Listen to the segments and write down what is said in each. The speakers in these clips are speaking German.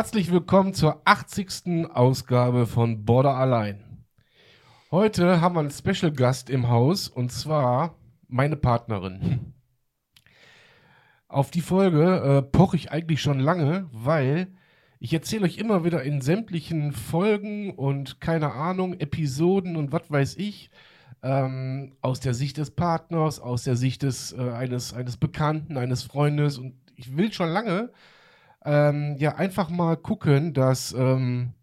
Herzlich willkommen zur 80. Ausgabe von Border Allein. Heute haben wir einen Special Gast im Haus und zwar meine Partnerin. Auf die Folge äh, poche ich eigentlich schon lange, weil ich erzähle euch immer wieder in sämtlichen Folgen und keine Ahnung, Episoden und was weiß ich, ähm, aus der Sicht des Partners, aus der Sicht des, äh, eines, eines Bekannten, eines Freundes und ich will schon lange ähm, ja einfach mal gucken, dass ähm,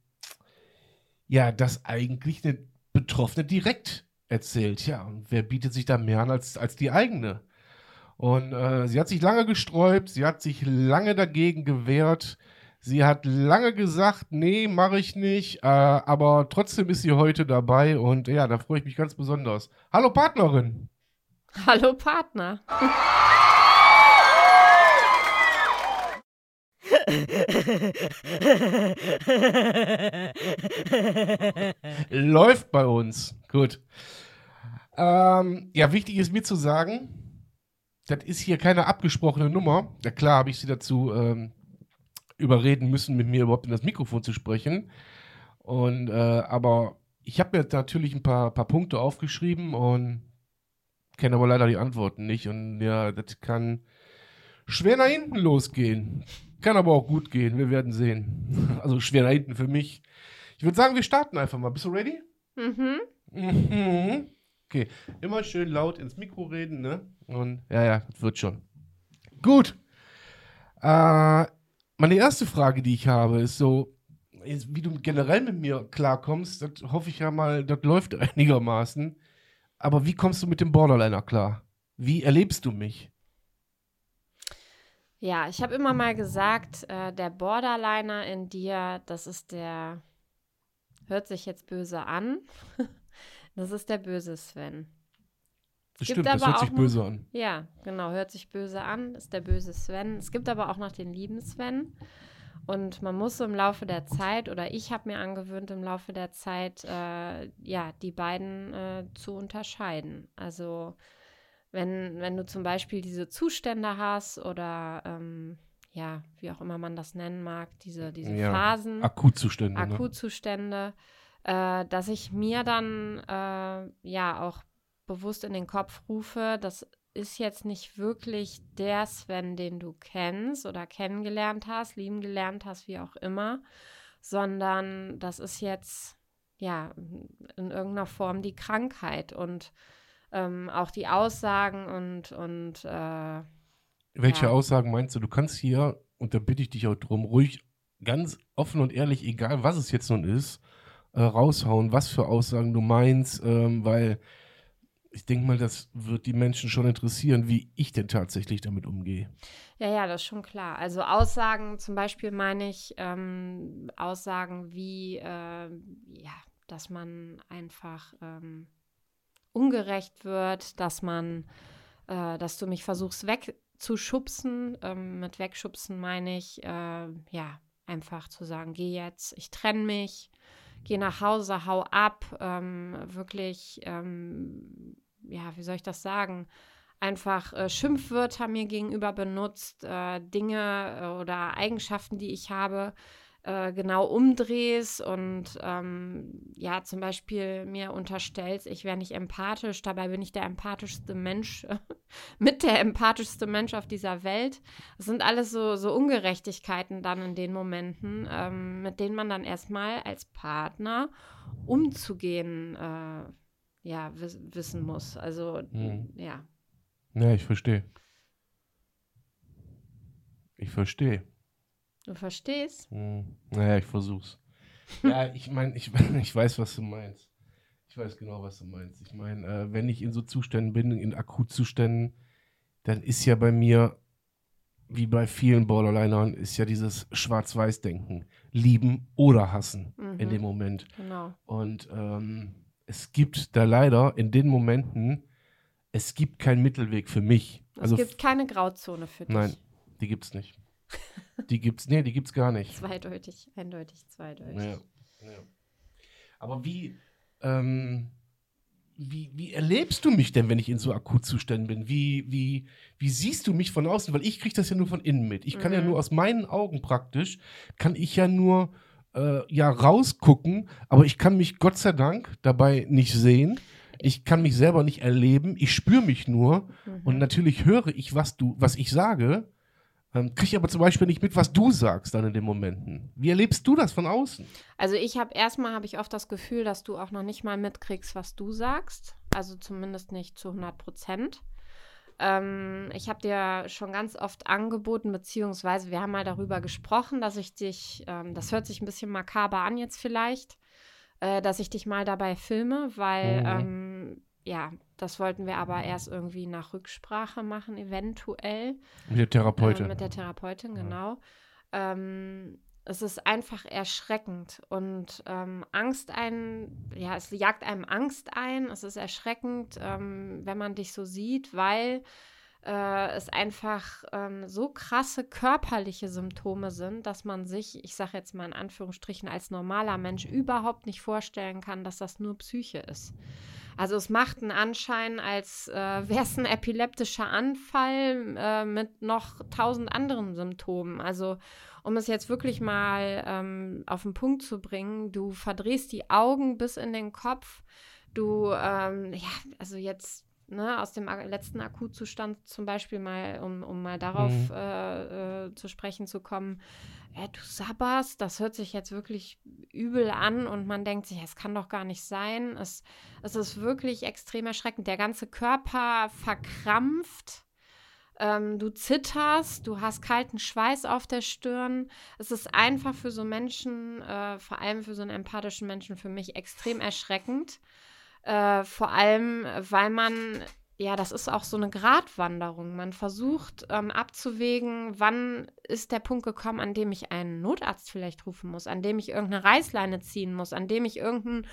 ja, das eigentlich eine Betroffene direkt erzählt. Ja, und wer bietet sich da mehr an als, als die eigene? Und äh, sie hat sich lange gesträubt, sie hat sich lange dagegen gewehrt. Sie hat lange gesagt, nee, mache ich nicht, äh, aber trotzdem ist sie heute dabei und ja, da freue ich mich ganz besonders. Hallo Partnerin. Hallo Partner. Läuft bei uns. Gut. Ähm, ja, wichtig ist mir zu sagen, das ist hier keine abgesprochene Nummer. Ja klar, habe ich sie dazu ähm, überreden müssen, mit mir überhaupt in das Mikrofon zu sprechen. Und äh, aber ich habe mir natürlich ein paar, paar Punkte aufgeschrieben und kenne aber leider die Antworten nicht. Und ja, das kann schwer nach hinten losgehen. Kann aber auch gut gehen, wir werden sehen. Also schwer nach hinten für mich. Ich würde sagen, wir starten einfach mal. Bist du ready? Mhm. Mhm. Okay, immer schön laut ins Mikro reden, ne? Und ja, ja, das wird schon. Gut. Äh, meine erste Frage, die ich habe, ist so, ist, wie du generell mit mir klarkommst, das hoffe ich ja mal, das läuft einigermaßen. Aber wie kommst du mit dem Borderliner klar? Wie erlebst du mich? Ja, ich habe immer mal gesagt, äh, der Borderliner in dir, das ist der, hört sich jetzt böse an, das ist der böse Sven. Das stimmt, das aber hört sich auch böse an. Ja, genau, hört sich böse an, ist der böse Sven. Es gibt aber auch noch den lieben Sven. Und man muss so im Laufe der Zeit, oder ich habe mir angewöhnt, im Laufe der Zeit, äh, ja, die beiden äh, zu unterscheiden. Also wenn, wenn du zum Beispiel diese Zustände hast oder ähm, ja, wie auch immer man das nennen mag, diese, diese Ja, Phasen. Akutzustände. Ne? Akutzustände, äh, dass ich mir dann äh, ja auch bewusst in den Kopf rufe, das ist jetzt nicht wirklich der Sven, den du kennst oder kennengelernt hast, lieben gelernt hast, wie auch immer, sondern das ist jetzt ja in irgendeiner Form die Krankheit und ähm, auch die Aussagen und, und äh, Welche Ja. Aussagen meinst du? Du kannst hier, und da bitte ich dich auch drum, ruhig ganz offen und ehrlich, egal was es jetzt nun ist, äh, raushauen, was für Aussagen du meinst, ähm, weil ich denke mal, das wird die Menschen schon interessieren, wie ich denn tatsächlich damit umgehe. Ja, ja, das ist schon klar. Also Aussagen, zum Beispiel meine ich ähm, Aussagen wie, äh, ja, dass man einfach ähm, ungerecht wird, dass man, äh, dass du mich versuchst wegzuschubsen. Ähm, mit wegschubsen meine ich, äh, ja, einfach zu sagen, geh jetzt, ich trenne mich, geh nach Hause, hau ab, ähm, wirklich, ähm, ja, wie soll ich das sagen? einfach äh, Schimpfwörter mir gegenüber benutzt, äh, Dinge äh, oder Eigenschaften, die ich habe, äh, genau umdrehst und ähm, ja, zum Beispiel mir unterstellst, ich wäre nicht empathisch, dabei bin ich der empathischste Mensch, mit der empathischste Mensch auf dieser Welt. Das sind alles so, so Ungerechtigkeiten dann in den Momenten, ähm, mit denen man dann erstmal als Partner umzugehen, äh, ja, wiss wissen muss. Also, Mhm. ja. Ja, ich verstehe. Ich verstehe. Du verstehst? Hm. Naja, ich versuch's. ja, ich meine, ich, ich weiß, was du meinst. Ich weiß genau, was du meinst. Ich meine, äh, wenn ich in so Zuständen bin, in Akutzuständen, dann ist ja bei mir wie bei vielen Borderlinern, ist ja dieses Schwarz-Weiß-Denken. Lieben oder hassen Mhm. in dem Moment. Genau. Und ähm, es gibt da leider in den Momenten, es gibt keinen Mittelweg für mich. Es Also gibt keine Grauzone für dich. nein, die gibt's nicht. Die gibt's, nee, die gibt's gar nicht. Zweideutig, eindeutig, zweideutig. Ja, ja. Aber wie, ähm, wie, wie erlebst du mich denn, wenn ich in so Akutzuständen bin? Wie, wie, wie siehst du mich von außen? Weil ich kriege das ja nur von innen mit. Ich kann ja Mhm. nur aus meinen Augen praktisch, kann ich ja nur äh, ja rausgucken, aber ich kann mich Gott sei Dank dabei nicht sehen. Ich kann mich selber nicht erleben. Ich spüre mich nur. Mhm. Und natürlich höre ich, was du, was ich sage, ähm, kriege aber zum Beispiel nicht mit, was du sagst dann in den Momenten. Wie erlebst du das von außen? Also ich habe erstmal habe ich oft das Gefühl, dass du auch noch nicht mal mitkriegst, was du sagst. Also zumindest nicht zu 100 Prozent. Ähm, ich habe dir schon ganz oft angeboten, beziehungsweise wir haben mal darüber gesprochen, dass ich dich, ähm, das hört sich ein bisschen makaber an jetzt vielleicht, äh, dass ich dich mal dabei filme, weil Mhm. ähm, ja, das wollten wir aber erst irgendwie nach Rücksprache machen, eventuell. Mit der Therapeutin. Äh, mit der Therapeutin, Ja. genau. Ähm, es ist einfach erschreckend und ähm, Angst ein, ja, es jagt einem Angst ein. Es ist erschreckend, ähm, wenn man dich so sieht, weil äh, es einfach ähm, so krasse körperliche Symptome sind, dass man sich, ich sage jetzt mal in Anführungsstrichen, als normaler Mensch überhaupt nicht vorstellen kann, dass das nur Psyche ist. Also es macht einen Anschein, als äh, wäre es ein epileptischer Anfall äh, mit noch tausend anderen Symptomen. Also um es jetzt wirklich mal ähm, auf den Punkt zu bringen, du verdrehst die Augen bis in den Kopf. Du, ähm, ja, also jetzt ne, aus dem letzten Akutzustand zum Beispiel mal, um, um mal darauf Mhm. äh, äh, zu sprechen zu kommen, äh, du sabberst, das hört sich jetzt wirklich übel an und man denkt sich, es kann doch gar nicht sein. Es, es ist wirklich extrem erschreckend. Der ganze Körper verkrampft. Ähm, du zitterst, du hast kalten Schweiß auf der Stirn. Es ist einfach für so Menschen, äh, vor allem für so einen empathischen Menschen, für mich extrem erschreckend. Äh, vor allem, weil man, ja, das ist auch so eine Gratwanderung. Man versucht ähm, abzuwägen, wann ist der Punkt gekommen, an dem ich einen Notarzt vielleicht rufen muss, an dem ich irgendeine Reißleine ziehen muss, an dem ich irgendeinen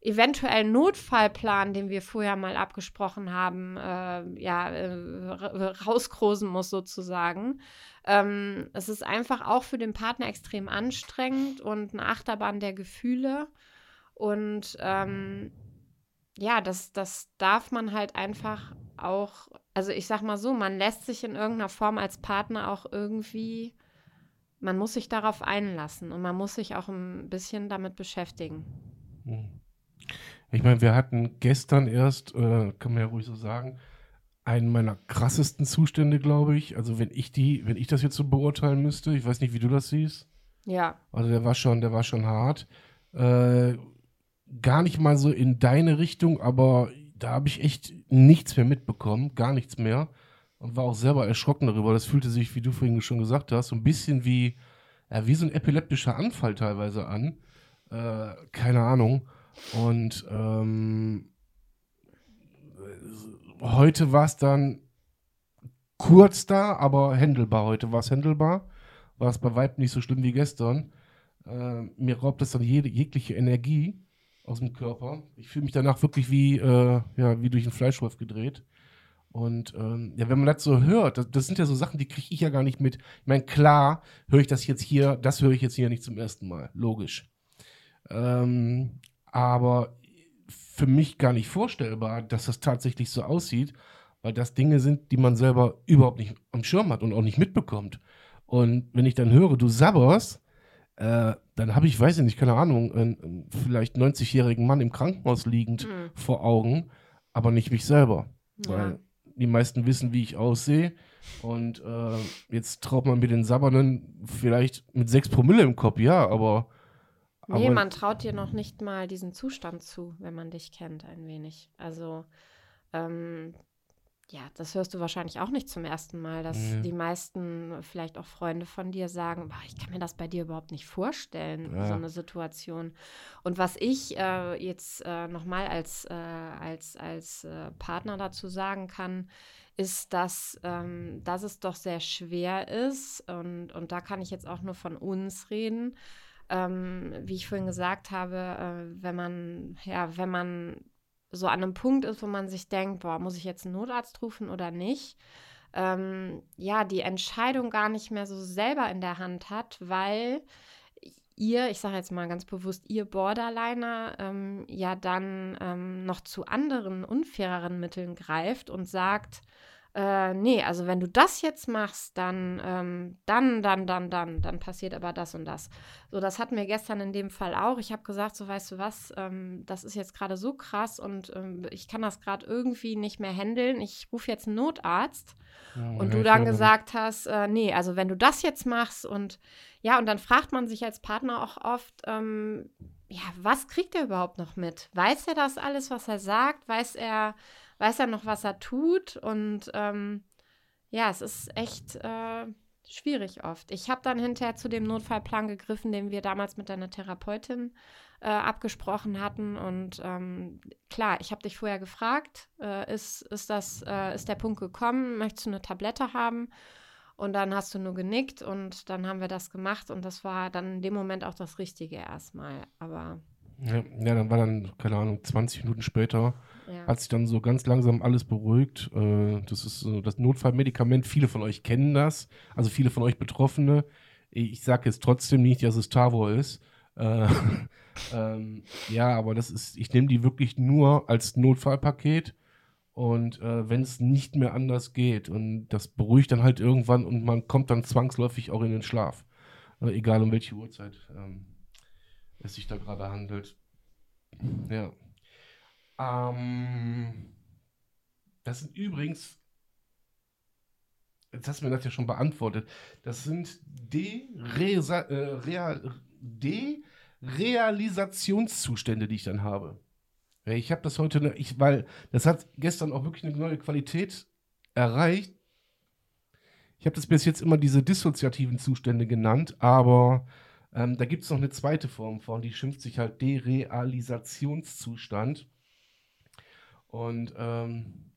eventuellen Notfallplan, den wir vorher mal abgesprochen haben, äh, ja, äh, ra- rauskrosen muss sozusagen. Ähm, es ist einfach auch für den Partner extrem anstrengend und eine Achterbahn der Gefühle. Und ähm, ja, das, das darf man halt einfach auch, also ich sag mal so, man lässt sich in irgendeiner Form als Partner auch irgendwie, man muss sich darauf einlassen und man muss sich auch ein bisschen damit beschäftigen. Hm. Ich meine, wir hatten gestern erst, äh, kann man ja ruhig so sagen, einen meiner krassesten Zustände, glaube ich. Also wenn ich die, wenn ich das jetzt so beurteilen müsste, ich weiß nicht, wie du das siehst. Ja, Also der war schon, der war schon hart. Äh, gar nicht mal so in deine Richtung, aber da habe ich echt nichts mehr mitbekommen, gar nichts mehr. Und war auch selber erschrocken darüber. Das fühlte sich, wie du vorhin schon gesagt hast, so ein bisschen wie, ja, wie so ein epileptischer Anfall teilweise an. Äh, keine Ahnung. Und ähm, äh, heute war es dann kurz da, aber händelbar. Heute war es händelbar. War es bei Weib nicht so schlimm wie gestern. Äh, mir raubt das dann jede, jegliche Energie aus dem Körper. Ich fühle mich danach wirklich wie, äh, ja, wie durch einen Fleischwolf gedreht. Und ähm, ja, wenn man das so hört, das, das sind ja so Sachen, die kriege ich ja gar nicht mit. Ich meine, klar höre ich das jetzt hier, das höre ich jetzt hier nicht zum ersten Mal, logisch. Ähm, aber für mich gar nicht vorstellbar, dass das tatsächlich so aussieht, weil das Dinge sind, die man selber überhaupt nicht am Schirm hat und auch nicht mitbekommt. Und wenn ich dann höre, du sabberst, äh, dann habe ich, weiß ich nicht, keine Ahnung, einen, einen vielleicht 90-jährigen Mann im Krankenhaus liegend Mhm. vor Augen, aber nicht mich selber. ja. Weil die meisten wissen, wie ich aussehe. Und äh, jetzt traut man mir den Sabbernden vielleicht mit 6 Promille im Kopf, ja, aber. Nee, aber man traut dir noch nicht mal diesen Zustand zu, wenn man dich kennt, ein wenig. Also, ähm, ja, das hörst du wahrscheinlich auch nicht zum ersten Mal, dass Nee. die meisten, vielleicht auch Freunde von dir sagen, "Boah, ich kann mir das bei dir überhaupt nicht vorstellen, Ja. so eine Situation. Und was ich äh, jetzt äh, nochmal als, äh, als, als äh, Partner dazu sagen kann, ist, dass, ähm, dass es doch sehr schwer ist und, und da kann ich jetzt auch nur von uns reden. Ähm, wie ich vorhin gesagt habe, äh, wenn man, ja, wenn man so an einem Punkt ist, wo man sich denkt, boah, muss ich jetzt einen Notarzt rufen oder nicht? Ähm, ja, die Entscheidung gar nicht mehr so selber in der Hand hat, weil ihr, ich sage jetzt mal ganz bewusst, ihr Borderliner ähm, ja dann ähm, noch zu anderen unfaireren Mitteln greift und sagt, äh, nee, also wenn du das jetzt machst, dann, ähm, dann, dann, dann, dann, dann passiert aber das und das. So, das hatten wir gestern in dem Fall auch. Ich habe gesagt, so weißt du was, ähm, das ist jetzt gerade so krass und ähm, ich kann das gerade irgendwie nicht mehr handeln. Ich rufe jetzt einen Notarzt. Und du dann gesagt hast, äh, nee, also wenn du das jetzt machst und ja, und dann fragt man sich als Partner auch oft, ähm, ja, was kriegt er überhaupt noch mit? Weiß er das alles, was er sagt? Weiß er, weiß er noch, was er tut? Und ähm, ja, es ist echt äh, schwierig oft. Ich habe dann hinterher zu dem Notfallplan gegriffen, den wir damals mit deiner Therapeutin äh, abgesprochen hatten. Und ähm, klar, ich habe dich vorher gefragt, äh, ist, ist, das, äh, ist der Punkt gekommen? Möchtest du eine Tablette haben? Und dann hast du nur genickt und dann haben wir das gemacht und das war dann in dem Moment auch das Richtige erstmal. Aber Ja, ja, dann war dann, keine Ahnung, 20 Minuten später, ja. hat sich dann so ganz langsam alles beruhigt. Äh, das ist so das Notfallmedikament. Viele von euch kennen das, also viele von euch Betroffene. Ich sage jetzt trotzdem nicht, dass es Tavor ist. Äh, ähm, ja, aber das ist, ich nehme die wirklich nur als Notfallpaket. Und äh, wenn es nicht mehr anders geht und das beruhigt dann halt irgendwann und man kommt dann zwangsläufig auch in den Schlaf. Äh, egal um welche Uhrzeit ähm, es sich da gerade handelt. Ja. Ähm, das sind übrigens, jetzt hast du mir das ja schon beantwortet, das sind Deresa äh, Real Derealisationszustände, die ich dann habe. Ich habe das heute, ich, weil das hat gestern auch wirklich eine neue Qualität erreicht. Ich habe das bis jetzt immer diese dissoziativen Zustände genannt, aber ähm, da gibt es noch eine zweite Form von, die schimpft sich halt Derealisationszustand. Und ähm,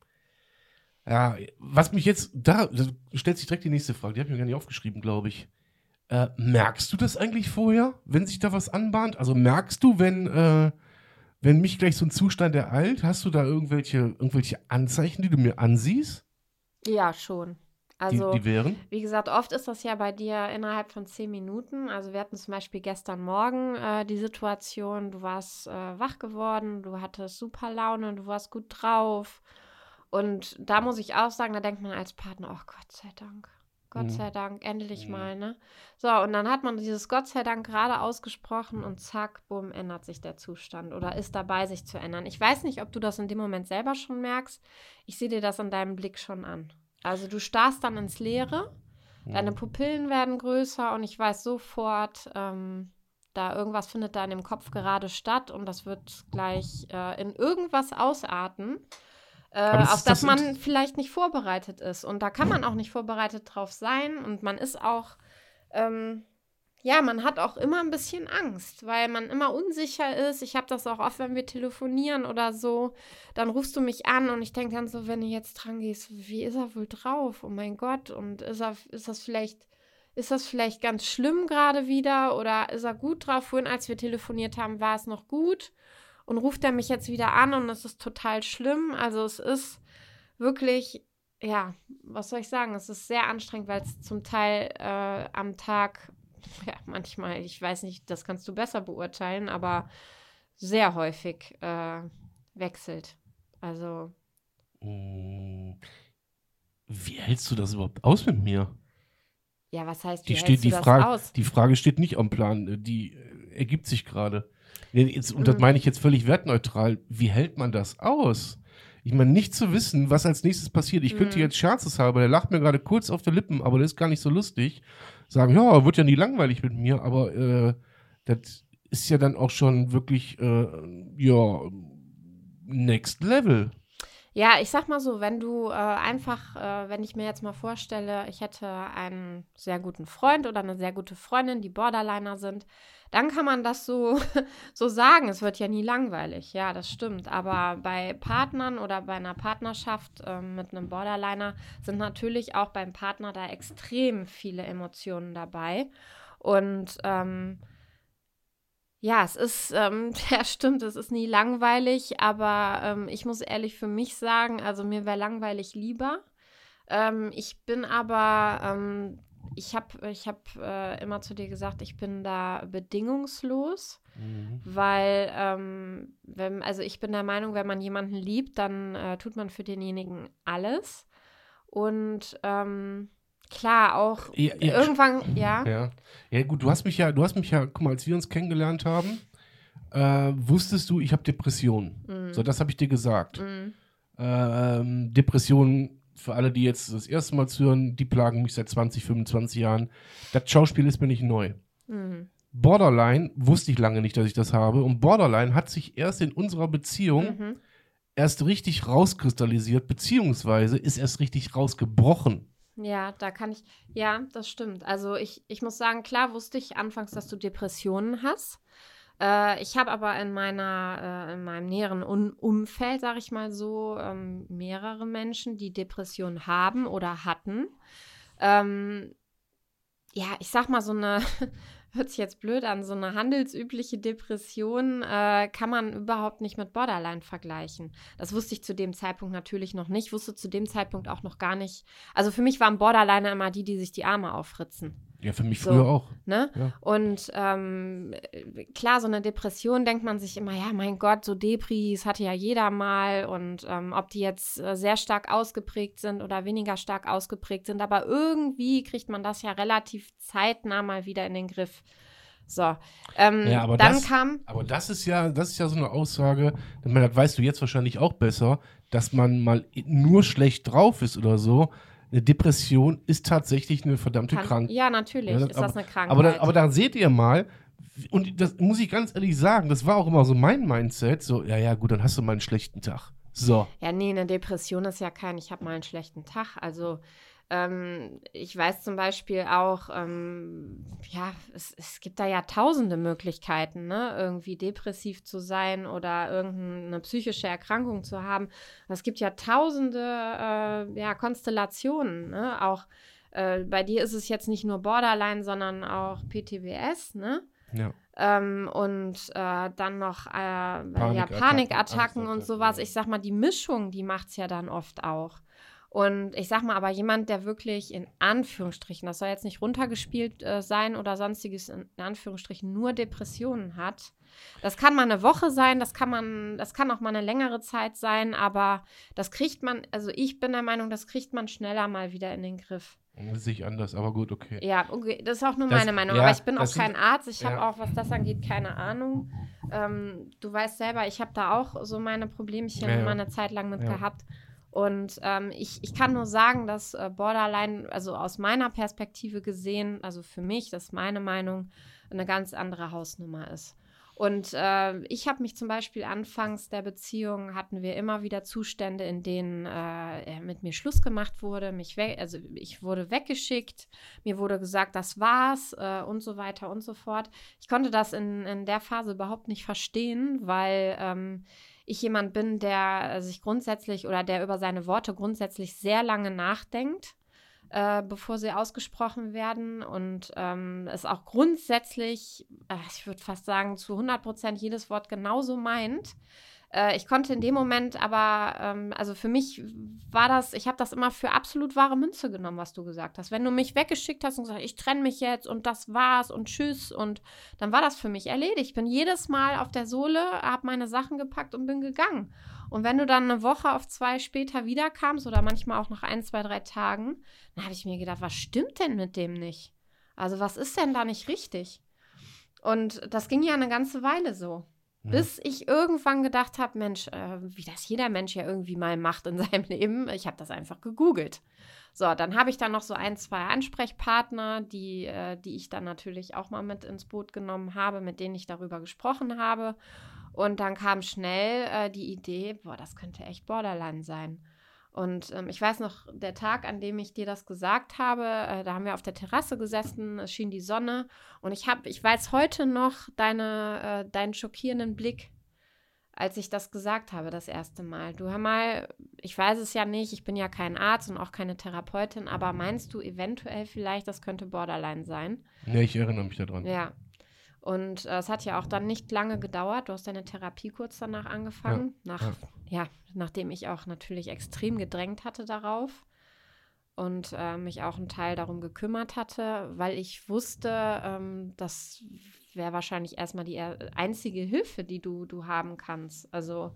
ja, was mich jetzt, da, stellt sich direkt die nächste Frage, die habe ich mir gar nicht aufgeschrieben, glaube ich. Äh, merkst du das eigentlich vorher, wenn sich da was anbahnt? Also merkst du, wenn, äh, wenn mich gleich so ein Zustand ereilt, hast du da irgendwelche, irgendwelche Anzeichen, die du mir ansiehst? ja, schon. Also, die, die wären? wie gesagt, oft ist das ja bei dir innerhalb von zehn Minuten. Also, wir hatten zum Beispiel gestern Morgen äh, die Situation, du warst äh, wach geworden, du hattest super Laune, du warst gut drauf. Und da muss ich auch sagen, da denkt man als Partner, oh Gott sei Dank. Gott Mhm. sei Dank, endlich Mhm. mal, ne? So, und dann hat man dieses Gott sei Dank gerade ausgesprochen und zack, bumm, ändert sich der Zustand oder ist dabei, sich zu ändern. Ich weiß nicht, ob du das in dem Moment selber schon merkst. Ich sehe dir das an deinem Blick schon an. Also du starrst dann ins Leere, deine Pupillen werden größer und ich weiß sofort, ähm, da irgendwas findet da in dem Kopf gerade statt und das wird gleich äh, in irgendwas ausarten, äh, auf das das man vielleicht nicht vorbereitet ist. Und da kann man auch nicht vorbereitet drauf sein und man ist auch, ähm, ja, man hat auch immer ein bisschen Angst, weil man immer unsicher ist. Ich habe das auch oft, wenn wir telefonieren oder so. Dann rufst du mich an und ich denke dann so, wenn du jetzt dran gehst, wie ist er wohl drauf? Oh mein Gott. Und ist, er, ist das vielleicht, ist das vielleicht ganz schlimm gerade wieder oder ist er gut drauf? Vorhin, als wir telefoniert haben, war es noch gut. Und ruft er mich jetzt wieder an und es ist total schlimm. Also es ist wirklich, ja, was soll ich sagen? Es ist sehr anstrengend, weil es zum Teil äh, am Tag ja, manchmal, ich weiß nicht, das kannst du besser beurteilen, aber sehr häufig äh, wechselt. Also, Mm, Wie hältst du das überhaupt aus mit mir? ja, was heißt, wie Die, hältst steht, du die, das Frage, aus? die Frage steht nicht am Plan, äh, die äh, ergibt sich gerade. Jetzt- Und das Mhm. meine ich jetzt völlig wertneutral. Wie hält man das aus? Ich meine, nicht zu wissen, was als nächstes passiert. Ich könnte Mhm. jetzt scherzeshalber, der lacht mir gerade kurz auf die Lippen, aber das ist gar nicht so lustig. Sagen, ja, wird ja nie langweilig mit mir, aber äh, das ist ja dann auch schon wirklich, äh, ja, next level. Ja, ich sag mal so, wenn du äh, einfach, äh, wenn ich mir jetzt mal vorstelle, ich hätte einen sehr guten Freund oder eine sehr gute Freundin, die Borderliner sind, dann kann man das so, so sagen. Es wird ja nie langweilig. Ja, das stimmt. Aber bei Partnern oder bei einer Partnerschaft äh, mit einem Borderliner sind natürlich auch beim Partner da extrem viele Emotionen dabei. Und ähm, ja, es ist, ähm, ja, stimmt, es ist nie langweilig, aber ähm, ich muss ehrlich für mich sagen, also mir wäre langweilig lieber. Ähm, ich bin aber, ähm, ich habe ich hab, äh, immer zu dir gesagt, ich bin da bedingungslos, mhm. weil, ähm, wenn, also ich bin der Meinung, wenn man jemanden liebt, dann äh, tut man für denjenigen alles. Und ähm, Klar, auch ja, ja, irgendwann, ja. ja. Ja, gut, du hast mich ja, du hast mich ja, guck mal, als wir uns kennengelernt haben, äh, wusstest du, ich habe Depressionen. Mhm. So, das habe ich dir gesagt. Mhm. Ähm, Depressionen, für alle, die jetzt das erste Mal zuhören, die plagen mich seit 20, 25 Jahren. Das Schauspiel ist mir nicht neu. Mhm. Borderline wusste ich lange nicht, dass ich das habe. Und Borderline hat sich erst in unserer Beziehung mhm. erst richtig rauskristallisiert, beziehungsweise ist erst richtig rausgebrochen. Ja, da kann ich, ja, das stimmt. Also ich, ich muss sagen, klar wusste ich anfangs, dass du Depressionen hast. Äh, ich habe aber in meiner, äh, in meinem näheren Un Umfeld, sage ich mal so, ähm, mehrere Menschen, die Depressionen haben oder hatten. Ähm, ja, ich sag mal so eine hört sich jetzt blöd an, so eine handelsübliche Depression äh, kann man überhaupt nicht mit Borderline vergleichen. Das wusste ich zu dem Zeitpunkt natürlich noch nicht, wusste zu dem Zeitpunkt auch noch gar nicht. Also für mich waren Borderliner immer die, die sich die Arme aufritzen. Ja, für mich so, früher auch. Ne? Ja. Und ähm, klar, so eine Depression denkt man sich immer, ja, mein Gott, so Depris hatte ja jeder mal. Und ähm, ob die jetzt äh, sehr stark ausgeprägt sind oder weniger stark ausgeprägt sind, aber irgendwie kriegt man das ja relativ zeitnah mal wieder in den Griff. So, ähm, ja, aber dann das, kam. Aber das ist ja, das ist ja so eine Aussage, das weißt du jetzt wahrscheinlich auch besser, dass man mal nur schlecht drauf ist oder so, eine Depression ist tatsächlich eine verdammte Krankheit. Ja, natürlich ja, das, ist aber, das eine Krankheit. Aber da, aber da seht ihr mal, und das muss ich ganz ehrlich sagen, das war auch immer so mein Mindset, so, ja, ja, gut, dann hast du mal einen schlechten Tag. So. Ja, nee, eine Depression ist ja kein, ich habe mal einen schlechten Tag. Also ähm, ich weiß zum Beispiel auch, ähm, ja, es, es, gibt da ja tausende Möglichkeiten, ne? irgendwie depressiv zu sein oder irgendeine psychische Erkrankung zu haben. Es gibt ja tausende äh, ja, Konstellationen. Ne? Auch äh, bei dir ist es jetzt nicht nur Borderline, sondern auch PTBS, ne? Ja. Ähm, und äh, dann noch äh, Panik ja, Panikattacken und sowas. Ich sag mal, die Mischung, die macht es ja dann oft auch. Und ich sag mal, aber jemand, der wirklich in Anführungsstrichen, das soll jetzt nicht runtergespielt äh, sein oder sonstiges, in Anführungsstrichen nur Depressionen hat. Das kann mal eine Woche sein, das kann man, das kann auch mal eine längere Zeit sein, aber das kriegt man, also ich bin der Meinung, das kriegt man schneller mal wieder in den Griff. Das sehe ich anders, aber gut, okay. Ja, okay, das ist auch nur das, meine Meinung. Ja, aber ich bin auch kein Arzt. Ich ja. habe auch, was das angeht, keine Ahnung. Ähm, du weißt selber, ich habe da auch so meine Problemchen ja, mal eine Zeit lang mit gehabt. Und ähm, ich, ich kann nur sagen, dass äh, Borderline, also aus meiner Perspektive gesehen, also für mich, das ist meine Meinung, eine ganz andere Hausnummer ist. Und äh, ich habe mich zum Beispiel anfangs der Beziehung hatten wir immer wieder Zustände, in denen äh, mit mir Schluss gemacht wurde, mich also ich wurde weggeschickt, mir wurde gesagt, das war's äh, und so weiter und so fort. Ich konnte das in, in der Phase überhaupt nicht verstehen, weil ähm, ich jemand bin, der sich grundsätzlich oder der über seine Worte grundsätzlich sehr lange nachdenkt, äh, bevor sie ausgesprochen werden und ähm, es auch grundsätzlich, äh, ich würde fast sagen, zu 100 Prozent jedes Wort genauso meint. Äh, ich konnte in dem Moment aber, ähm, also für mich war das, ich habe das immer für absolut wahre Münze genommen, was du gesagt hast. Wenn du mich weggeschickt hast und gesagt, ich trenne mich jetzt und das war's und tschüss und dann war das für mich erledigt. Ich bin jedes Mal auf der Sohle, habe meine Sachen gepackt und bin gegangen. Und wenn du dann eine Woche auf zwei später wiederkamst oder manchmal auch nach ein, zwei, drei Tagen, dann habe ich mir gedacht, was stimmt denn mit dem nicht? Also was ist denn da nicht richtig? Und das ging ja eine ganze Weile so. Bis ich irgendwann gedacht habe, Mensch, äh, wie das jeder Mensch ja irgendwie mal macht in seinem Leben, ich habe das einfach gegoogelt. So, dann habe ich dann noch so ein, zwei Ansprechpartner, die, äh, die ich dann natürlich auch mal mit ins Boot genommen habe, mit denen ich darüber gesprochen habe. Und dann kam schnell äh, die Idee, boah, das könnte echt Borderline sein. Und ähm, ich weiß noch, der Tag, an dem ich dir das gesagt habe, äh, da haben wir auf der Terrasse gesessen, es schien die Sonne und ich habe, ich weiß heute noch deine, äh, deinen schockierenden Blick, als ich das gesagt habe, das erste Mal. Du hör mal, ich weiß es ja nicht, ich bin ja kein Arzt und auch keine Therapeutin, aber meinst du eventuell vielleicht, das könnte Borderline sein? Ja, ich erinnere mich daran. Ja. Und äh, es hat ja auch dann nicht lange gedauert. Du hast deine Therapie kurz danach angefangen. Ja. Nach, ja. ja, nachdem ich auch natürlich extrem gedrängt hatte darauf und äh, mich auch einen Teil darum gekümmert hatte, weil ich wusste, ähm, das wäre wahrscheinlich erstmal die einzige Hilfe, die du, du haben kannst. Also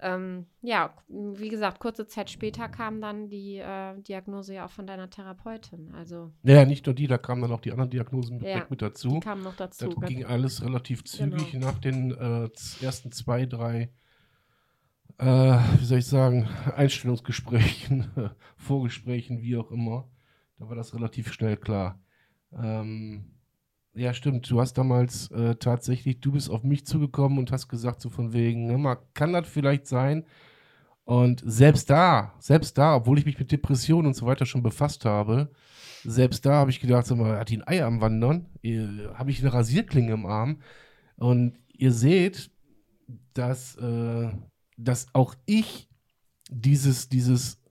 ähm, ja, wie gesagt, kurze Zeit später kam dann die äh, Diagnose ja auch von deiner Therapeutin. Also ja, nicht nur die, da kamen dann auch die anderen Diagnosen ja, mit dazu. Die kamen noch dazu. Das ging alles relativ zügig genau. nach den äh, ersten zwei, drei, äh, wie soll ich sagen, Einstellungsgesprächen, Vorgesprächen, wie auch immer. Da war das relativ schnell klar. Ähm, ja, stimmt. Du hast damals äh, tatsächlich, du bist auf mich zugekommen und hast gesagt, so von wegen, hör mal, kann das vielleicht sein? Und selbst da, selbst da, obwohl ich mich mit Depressionen und so weiter schon befasst habe, selbst da habe ich gedacht, sag mal, hat die ein Ei am Wandern? Habe ich eine Rasierklinge im Arm? Und ihr seht, dass, äh, dass auch ich dieses, dieses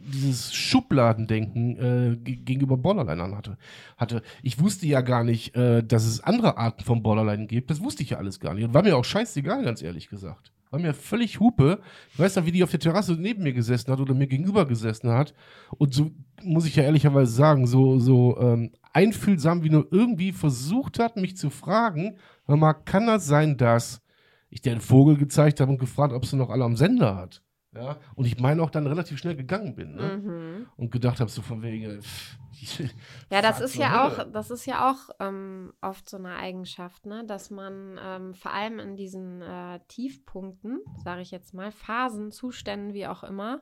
dieses Schubladendenken äh, gegenüber Borderline hatte. hatte. Ich wusste ja gar nicht, äh, dass es andere Arten von Borderline gibt. Das wusste ich ja alles gar nicht. Und war mir auch scheißegal, ganz ehrlich gesagt. War mir völlig Hupe. Ich weiß noch, wie die auf der Terrasse neben mir gesessen hat oder mir gegenüber gesessen hat. Und so muss ich ja ehrlicherweise sagen, so, so ähm, einfühlsam wie nur irgendwie versucht hat, mich zu fragen, mal, kann das sein, dass ich dir einen Vogel gezeigt habe und gefragt, ob sie noch alle am Sender hat? Ja, und ich meine auch dann relativ schnell gegangen bin, ne? Mhm. Und gedacht habe, so von wegen. Pff, ja, das ist ja auch, das ist ja auch ähm, oft so eine Eigenschaft, ne? Dass man ähm, vor allem in diesen äh, Tiefpunkten, sage ich jetzt mal, Phasen, Zuständen, wie auch immer,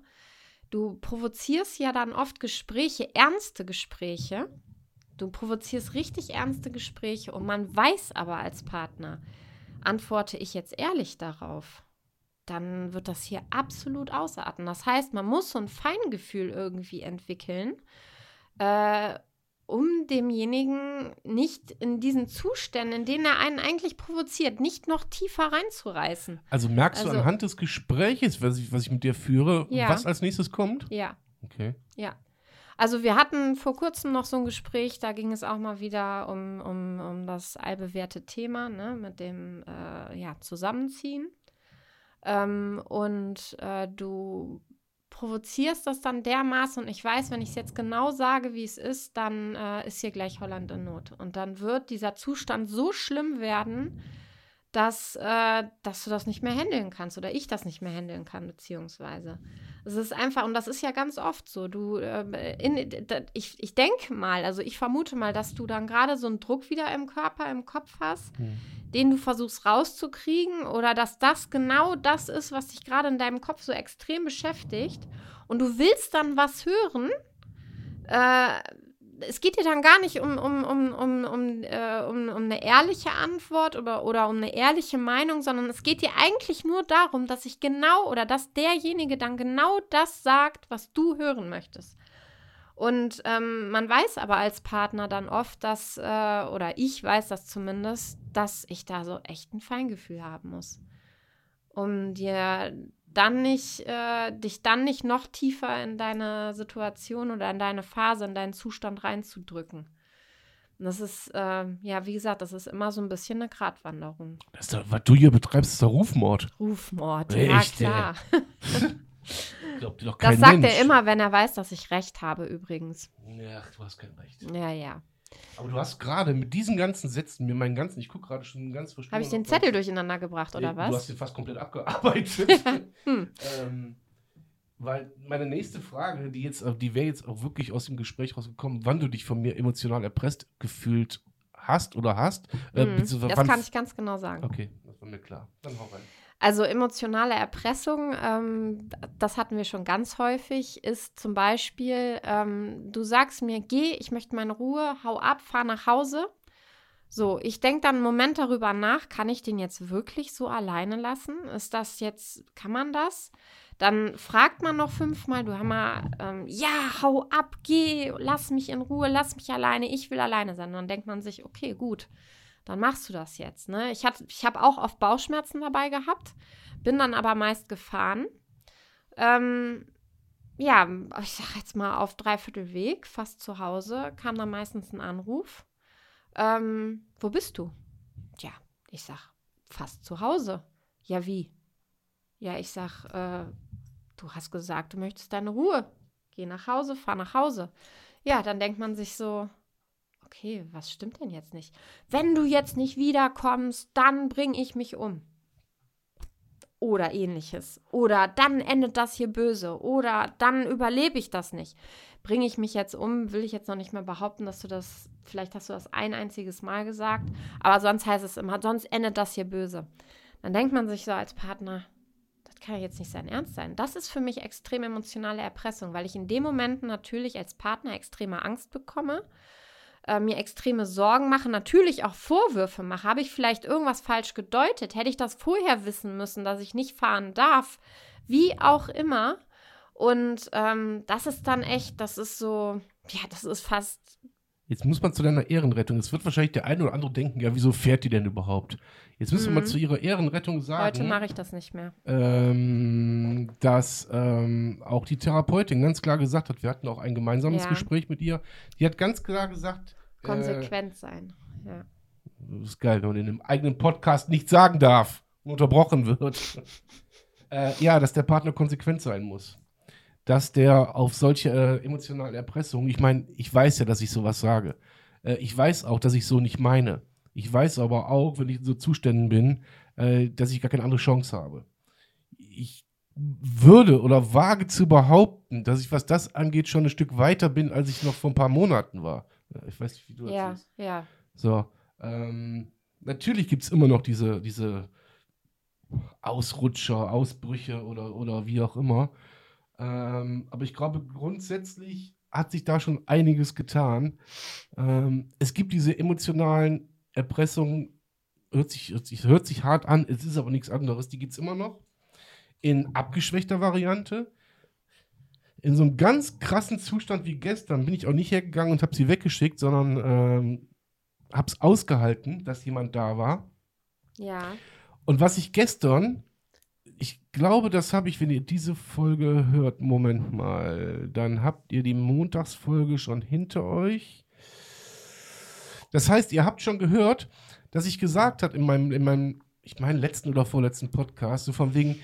du provozierst ja dann oft Gespräche, ernste Gespräche. Du provozierst richtig ernste Gespräche und man weiß aber als Partner, antworte ich jetzt ehrlich darauf dann wird das hier absolut ausarten. Das heißt, man muss so ein Feingefühl irgendwie entwickeln, äh, um demjenigen nicht in diesen Zuständen, in denen er einen eigentlich provoziert, nicht noch tiefer reinzureißen. Also merkst also, du anhand des Gespräches, was ich, was ich mit dir führe, ja. was als nächstes kommt? Ja. Okay. Ja. Also wir hatten vor kurzem noch so ein Gespräch, da ging es auch mal wieder um, um, um das allbewährte Thema, ne, mit dem äh, ja, Zusammenziehen. Ähm, und äh, du provozierst das dann dermaßen und ich weiß, wenn ich es jetzt genau sage, wie es ist, dann äh, ist hier gleich Holland in Not. Und dann wird dieser Zustand so schlimm werden, dass, äh, dass du das nicht mehr handeln kannst oder ich das nicht mehr handeln kann, beziehungsweise. Es ist einfach, und das ist ja ganz oft so, du, äh, in, ich, ich denke mal, also ich vermute mal, dass du dann gerade so einen Druck wieder im Körper, im Kopf hast, hm. den du versuchst rauszukriegen oder dass das genau das ist, was dich gerade in deinem Kopf so extrem beschäftigt und du willst dann was hören, äh, es geht dir dann gar nicht um, um, um, um, um, äh, um, um eine ehrliche Antwort oder, oder um eine ehrliche Meinung, sondern es geht dir eigentlich nur darum, dass ich genau oder dass derjenige dann genau das sagt, was du hören möchtest. Und ähm, man weiß aber als Partner dann oft, dass, äh, oder ich weiß das zumindest, dass ich da so echt ein Feingefühl haben muss. Um dir dann nicht, äh, dich dann nicht noch tiefer in deine Situation oder in deine Phase, in deinen Zustand reinzudrücken. Und das ist, äh, ja, wie gesagt, das ist immer so ein bisschen eine Gratwanderung. Das doch, was du hier betreibst, ist der Rufmord. Rufmord, Echt, ja klar. Doch kein das sagt Mensch. er immer, wenn er weiß, dass ich recht habe, übrigens. Ja, du hast kein Recht. Ja, ja. Aber du hast gerade mit diesen ganzen Sätzen mir meinen ganzen, ich gucke gerade schon ganz verschwunden. Habe ich den Zettel durcheinander gebracht, oder nee, was? Du hast den fast komplett abgearbeitet. hm. ähm, weil meine nächste Frage, die jetzt, die wäre jetzt auch wirklich aus dem Gespräch rausgekommen, wann du dich von mir emotional erpresst gefühlt hast oder hast. Äh, hm. das kann ich ganz genau sagen. Okay, das war mir klar. Dann hau rein. Also emotionale Erpressung, ähm, das hatten wir schon ganz häufig, ist zum Beispiel, ähm, du sagst mir, geh, ich möchte meine Ruhe, hau ab, fahr nach Hause. So, ich denke dann einen Moment darüber nach, kann ich den jetzt wirklich so alleine lassen? Ist das jetzt, kann man das? Dann fragt man noch fünfmal, du Hammer, ähm, ja, hau ab, geh, lass mich in Ruhe, lass mich alleine, ich will alleine sein. Und dann denkt man sich, okay, gut, dann machst du das jetzt. Ne? Ich, ich habe auch oft Bauchschmerzen dabei gehabt, bin dann aber meist gefahren. Ähm, ja, ich sag jetzt mal auf dreiviertel Weg, fast zu Hause, kam dann meistens ein Anruf. Ähm, wo bist du? Tja, ich sag, fast zu Hause. Ja, wie? Ja, ich sag, äh, du hast gesagt, du möchtest deine Ruhe. Geh nach Hause, fahr nach Hause. Ja, dann denkt man sich so, okay, was stimmt denn jetzt nicht? Wenn du jetzt nicht wiederkommst, dann bring ich mich um. Oder ähnliches. Oder dann endet das hier böse. Oder dann überlebe ich das nicht. Bringe ich mich jetzt um, will ich jetzt noch nicht mehr behaupten, dass du das, vielleicht hast du das ein einziges Mal gesagt, aber sonst heißt es immer, sonst endet das hier böse. Dann denkt man sich so als Partner, kann ja jetzt nicht sein Ernst sein. Das ist für mich extrem emotionale Erpressung, weil ich in dem Moment natürlich als Partner extreme Angst bekomme, äh, mir extreme Sorgen mache, natürlich auch Vorwürfe mache. Habe ich vielleicht irgendwas falsch gedeutet? Hätte ich das vorher wissen müssen, dass ich nicht fahren darf? Wie auch immer. Und ähm, das ist dann echt, das ist so, ja, das ist fast Jetzt muss man zu deiner Ehrenrettung. Es wird wahrscheinlich der eine oder andere denken, ja, wieso fährt die denn überhaupt? Jetzt müssen mhm. wir mal mhm. zu ihrer Ehrenrettung sagen. Heute mache ich das nicht mehr. Ähm, dass ähm, auch die Therapeutin ganz klar gesagt hat, wir hatten auch ein gemeinsames ja. Gespräch mit ihr. Die hat ganz klar gesagt. Äh, Konsequent äh, sein. Ja. Das ist geil, wenn man in einem eigenen Podcast nicht sagen darf und unterbrochen wird. äh, ja, dass der Partner konsequent sein muss dass der auf solche äh, emotionalen Erpressungen, ich meine, ich weiß ja, dass ich sowas sage. Äh, ich weiß auch, dass ich so nicht meine. Ich weiß aber auch, wenn ich in so Zuständen bin, äh, dass ich gar keine andere Chance habe. Ich würde oder wage zu behaupten, dass ich, was das angeht, schon ein Stück weiter bin, als ich noch vor ein paar Monaten war. Ich weiß nicht, wie du das ja, siehst. Ja, ja. So, ähm, natürlich gibt es immer noch diese, diese Ausrutscher, Ausbrüche oder, oder wie auch immer. Ähm, aber ich glaube, grundsätzlich hat sich da schon einiges getan. Ähm, es gibt diese emotionalen Erpressungen, hört sich, hört, sich, hört sich hart an, es ist aber nichts anderes, die gibt es immer noch. In abgeschwächter Variante. In so einem ganz krassen Zustand wie gestern bin ich auch nicht hergegangen und habe sie weggeschickt, sondern ähm, habe es ausgehalten, dass jemand da war. Ja. Und was ich gestern ich glaube, das habe ich, wenn ihr diese Folge hört. Moment mal. Dann habt ihr die Montagsfolge schon hinter euch. Das heißt, ihr habt schon gehört, dass ich gesagt habe in meinem, in meinem, ich meine, letzten oder vorletzten Podcast, so von wegen,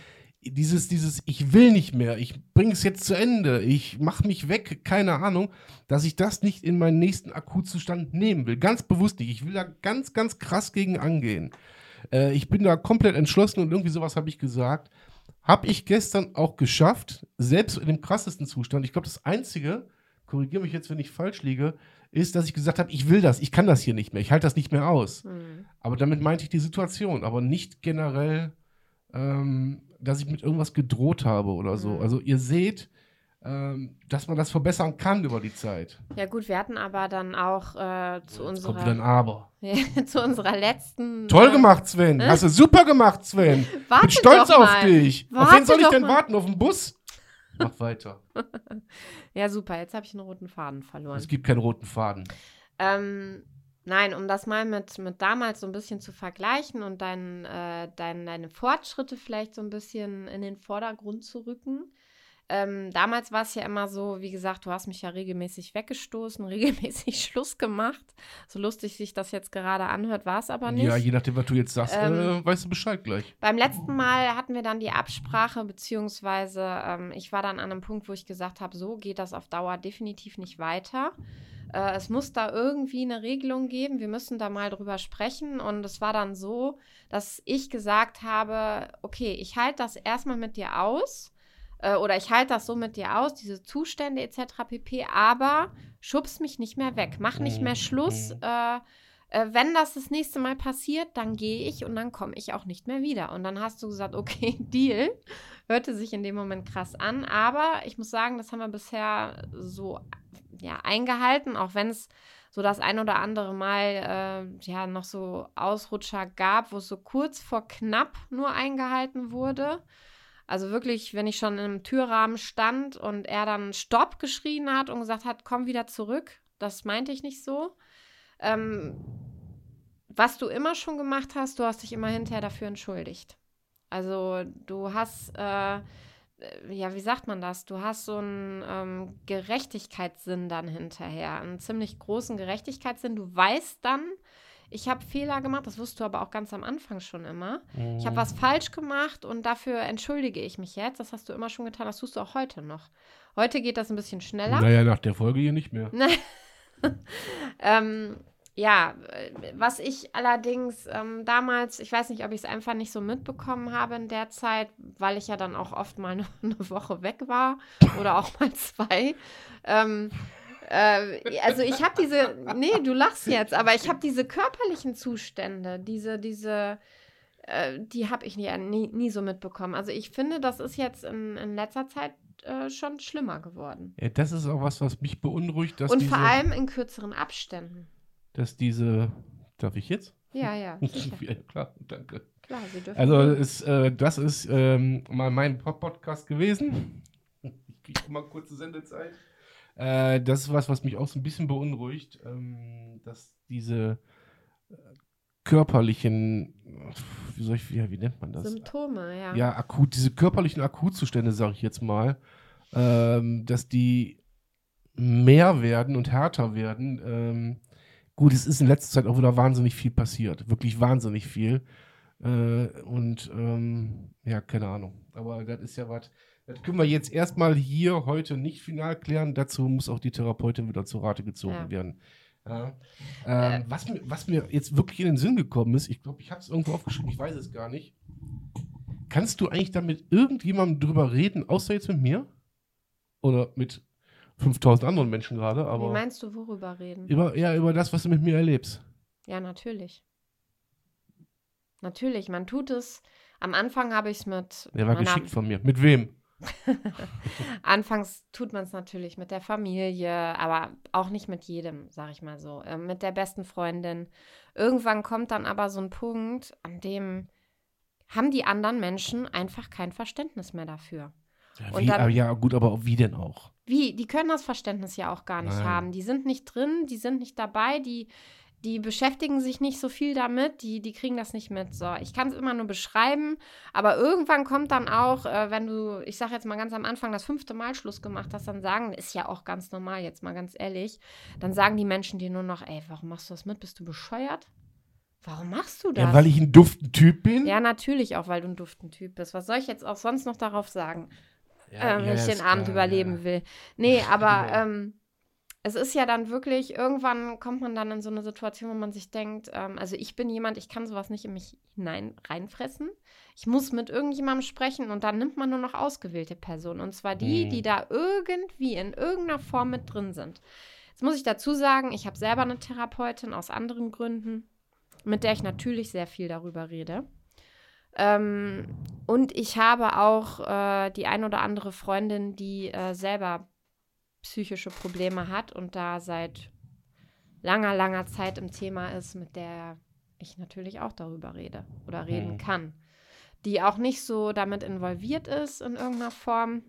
dieses, dieses, ich will nicht mehr, ich bringe es jetzt zu Ende, ich mache mich weg, keine Ahnung, dass ich das nicht in meinen nächsten Akutzustand nehmen will. Ganz bewusst nicht. Ich will da ganz, ganz krass gegen angehen. Äh, ich bin da komplett entschlossen und irgendwie sowas habe ich gesagt. Habe ich gestern auch geschafft, selbst in dem krassesten Zustand. Ich glaube, das Einzige, korrigiere mich jetzt, wenn ich falsch liege, ist, dass ich gesagt habe, ich will das, ich kann das hier nicht mehr, ich halte das nicht mehr aus. Mhm. Aber damit meinte ich die Situation, aber nicht generell, ähm, dass ich mit irgendwas gedroht habe oder so. Mhm. Also ihr seht, dass man das verbessern kann über die Zeit. Ja gut, wir hatten aber dann auch äh, zu Jetzt unserer... Kommt wieder ein Aber. zu unserer letzten... Toll äh, gemacht, Sven. Äh? Hast du super gemacht, Sven. Warte Bin stolz auf dich. Warte auf wen soll ich denn mal. warten? Auf den Bus? Mach weiter. ja, super. Jetzt habe ich einen roten Faden verloren. Es gibt keinen roten Faden. Ähm, nein, um das mal mit, mit damals so ein bisschen zu vergleichen und dein, äh, dein, deine Fortschritte vielleicht so ein bisschen in den Vordergrund zu rücken. Ähm, damals war es ja immer so, wie gesagt, du hast mich ja regelmäßig weggestoßen, regelmäßig Schluss gemacht. So lustig sich das jetzt gerade anhört, war es aber nicht. Ja, je nachdem, was du jetzt sagst, ähm, äh, weißt du Bescheid gleich. Beim letzten Mal hatten wir dann die Absprache, beziehungsweise ähm, ich war dann an einem Punkt, wo ich gesagt habe, so geht das auf Dauer definitiv nicht weiter. Äh, es muss da irgendwie eine Regelung geben. Wir müssen da mal drüber sprechen. Und es war dann so, dass ich gesagt habe, okay, ich halte das erstmal mit dir aus äh, oder ich halte das so mit dir aus, diese Zustände etc. pp. Aber schubst mich nicht mehr weg, mach nicht mehr Schluss. Mhm. Äh, äh, wenn das das nächste Mal passiert, dann gehe ich und dann komme ich auch nicht mehr wieder. Und dann hast du gesagt, okay, Deal. Hörte sich in dem Moment krass an, aber ich muss sagen, das haben wir bisher so ja, eingehalten, auch wenn es so das ein oder andere Mal äh, ja noch so Ausrutscher gab, wo es so kurz vor knapp nur eingehalten wurde. Also wirklich, wenn ich schon im Türrahmen stand und er dann Stopp geschrien hat und gesagt hat, komm wieder zurück, das meinte ich nicht so. Ähm, was du immer schon gemacht hast, du hast dich immer hinterher dafür entschuldigt. Also du hast, äh, ja, wie sagt man das? Du hast so einen ähm, Gerechtigkeitssinn dann hinterher, einen ziemlich großen Gerechtigkeitssinn. Du weißt dann, ich habe Fehler gemacht, das wusstest du aber auch ganz am Anfang schon immer. Mhm. Ich habe was falsch gemacht und dafür entschuldige ich mich jetzt. Das hast du immer schon getan, das tust du auch heute noch. Heute geht das ein bisschen schneller. Naja, nach der Folge hier nicht mehr. ähm, ja, was ich allerdings ähm, damals, ich weiß nicht, ob ich es einfach nicht so mitbekommen habe in der Zeit, weil ich ja dann auch oft mal eine, eine Woche weg war oder auch mal zwei. Ähm, äh, also ich habe diese, nee, du lachst jetzt, aber ich habe diese körperlichen Zustände, diese, diese, äh, die habe ich nie, nie, nie, so mitbekommen. Also ich finde, das ist jetzt in, in letzter Zeit äh, schon schlimmer geworden. Ja, das ist auch was, was mich beunruhigt. Dass Und diese... vor allem in kürzeren Abständen dass diese. Darf ich jetzt? Ja, ja. ja klar, danke. Klar, Sie dürfen. Also, ist, äh, das ist ähm, mal mein Podcast gewesen. Ich kriege mal kurze Sendezeit. Äh, das ist was, was mich auch so ein bisschen beunruhigt, ähm, dass diese äh, körperlichen, wie soll ich, wie, wie nennt man das? Symptome, ja. Ja, akut, diese körperlichen Akutzustände, sage ich jetzt mal, ähm, dass die mehr werden und härter werden. Ähm, Gut, es ist in letzter Zeit auch wieder wahnsinnig viel passiert. Wirklich wahnsinnig viel. Äh, und ähm, ja, keine Ahnung. Aber das ist ja was. Das können wir jetzt erstmal hier heute nicht final klären. Dazu muss auch die Therapeutin wieder zur Rate gezogen ja. werden. Ja. Ähm, äh. was, mir, was mir jetzt wirklich in den Sinn gekommen ist, ich glaube, ich habe es irgendwo aufgeschrieben, ich weiß es gar nicht. Kannst du eigentlich damit irgendjemandem drüber reden, außer jetzt mit mir? Oder mit 5000 anderen Menschen gerade, aber. Wie meinst du, worüber reden? Über, ja, über das, was du mit mir erlebst. Ja, natürlich. Natürlich, man tut es. Am Anfang habe ich es mit. Der war geschickt von mir. Mit wem? Anfangs tut man es natürlich mit der Familie, aber auch nicht mit jedem, sag ich mal so. Äh, mit der besten Freundin. Irgendwann kommt dann aber so ein Punkt, an dem haben die anderen Menschen einfach kein Verständnis mehr dafür. Ja, wie, dann, ja gut, aber wie denn auch? Wie? Die können das Verständnis ja auch gar nicht Nein. haben. Die sind nicht drin, die sind nicht dabei, die, die beschäftigen sich nicht so viel damit, die, die kriegen das nicht mit. So, ich kann es immer nur beschreiben, aber irgendwann kommt dann auch, äh, wenn du, ich sage jetzt mal ganz am Anfang, das fünfte Mal Schluss gemacht hast, dann sagen, ist ja auch ganz normal, jetzt mal ganz ehrlich, dann sagen die Menschen dir nur noch, ey, warum machst du das mit? Bist du bescheuert? Warum machst du das? Ja, weil ich ein duften Typ bin. Ja, natürlich auch, weil du ein duften Typ bist. Was soll ich jetzt auch sonst noch darauf sagen? ja, äh, wenn ich den Abend klar, überleben will. Nee, aber ähm, es ist ja dann wirklich, irgendwann kommt man dann in so eine Situation, wo man sich denkt, ähm, also ich bin jemand, ich kann sowas nicht in mich hinein reinfressen. Ich muss mit irgendjemandem sprechen und dann nimmt man nur noch ausgewählte Personen. Und zwar die, mhm. die da irgendwie in irgendeiner Form mit drin sind. Jetzt muss ich dazu sagen, ich habe selber eine Therapeutin aus anderen Gründen, mit der ich natürlich sehr viel darüber rede. Ähm, und ich habe auch äh, die ein oder andere Freundin, die äh, selber psychische Probleme hat und da seit langer, langer Zeit im Thema ist, mit der ich natürlich auch darüber rede oder reden mhm. kann. Die auch nicht so damit involviert ist in irgendeiner Form,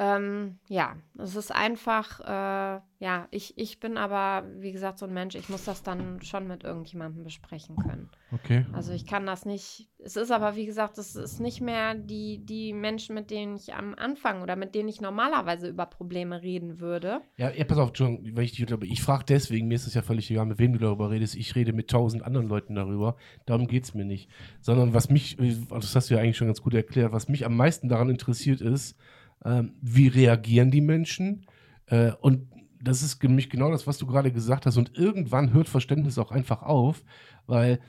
ähm, ja, es ist einfach, äh, ja, ich, ich bin aber, wie gesagt, so ein Mensch, ich muss das dann schon mit irgendjemandem besprechen können. Okay. Also ich kann das nicht, es ist aber, wie gesagt, es ist nicht mehr die, die Menschen, mit denen ich am Anfang oder mit denen ich normalerweise über Probleme reden würde. Ja, ja pass auf, Entschuldigung, wenn ich dich ich frage deswegen, mir ist es ja völlig egal, mit wem du darüber redest. Ich rede mit tausend anderen Leuten darüber. Darum geht es mir nicht. Sondern was mich, das hast du ja eigentlich schon ganz gut erklärt, was mich am meisten daran interessiert ist, wie reagieren die Menschen? Äh, und das ist nämlich genau das, was du gerade gesagt hast. Und irgendwann hört Verständnis auch einfach auf, weil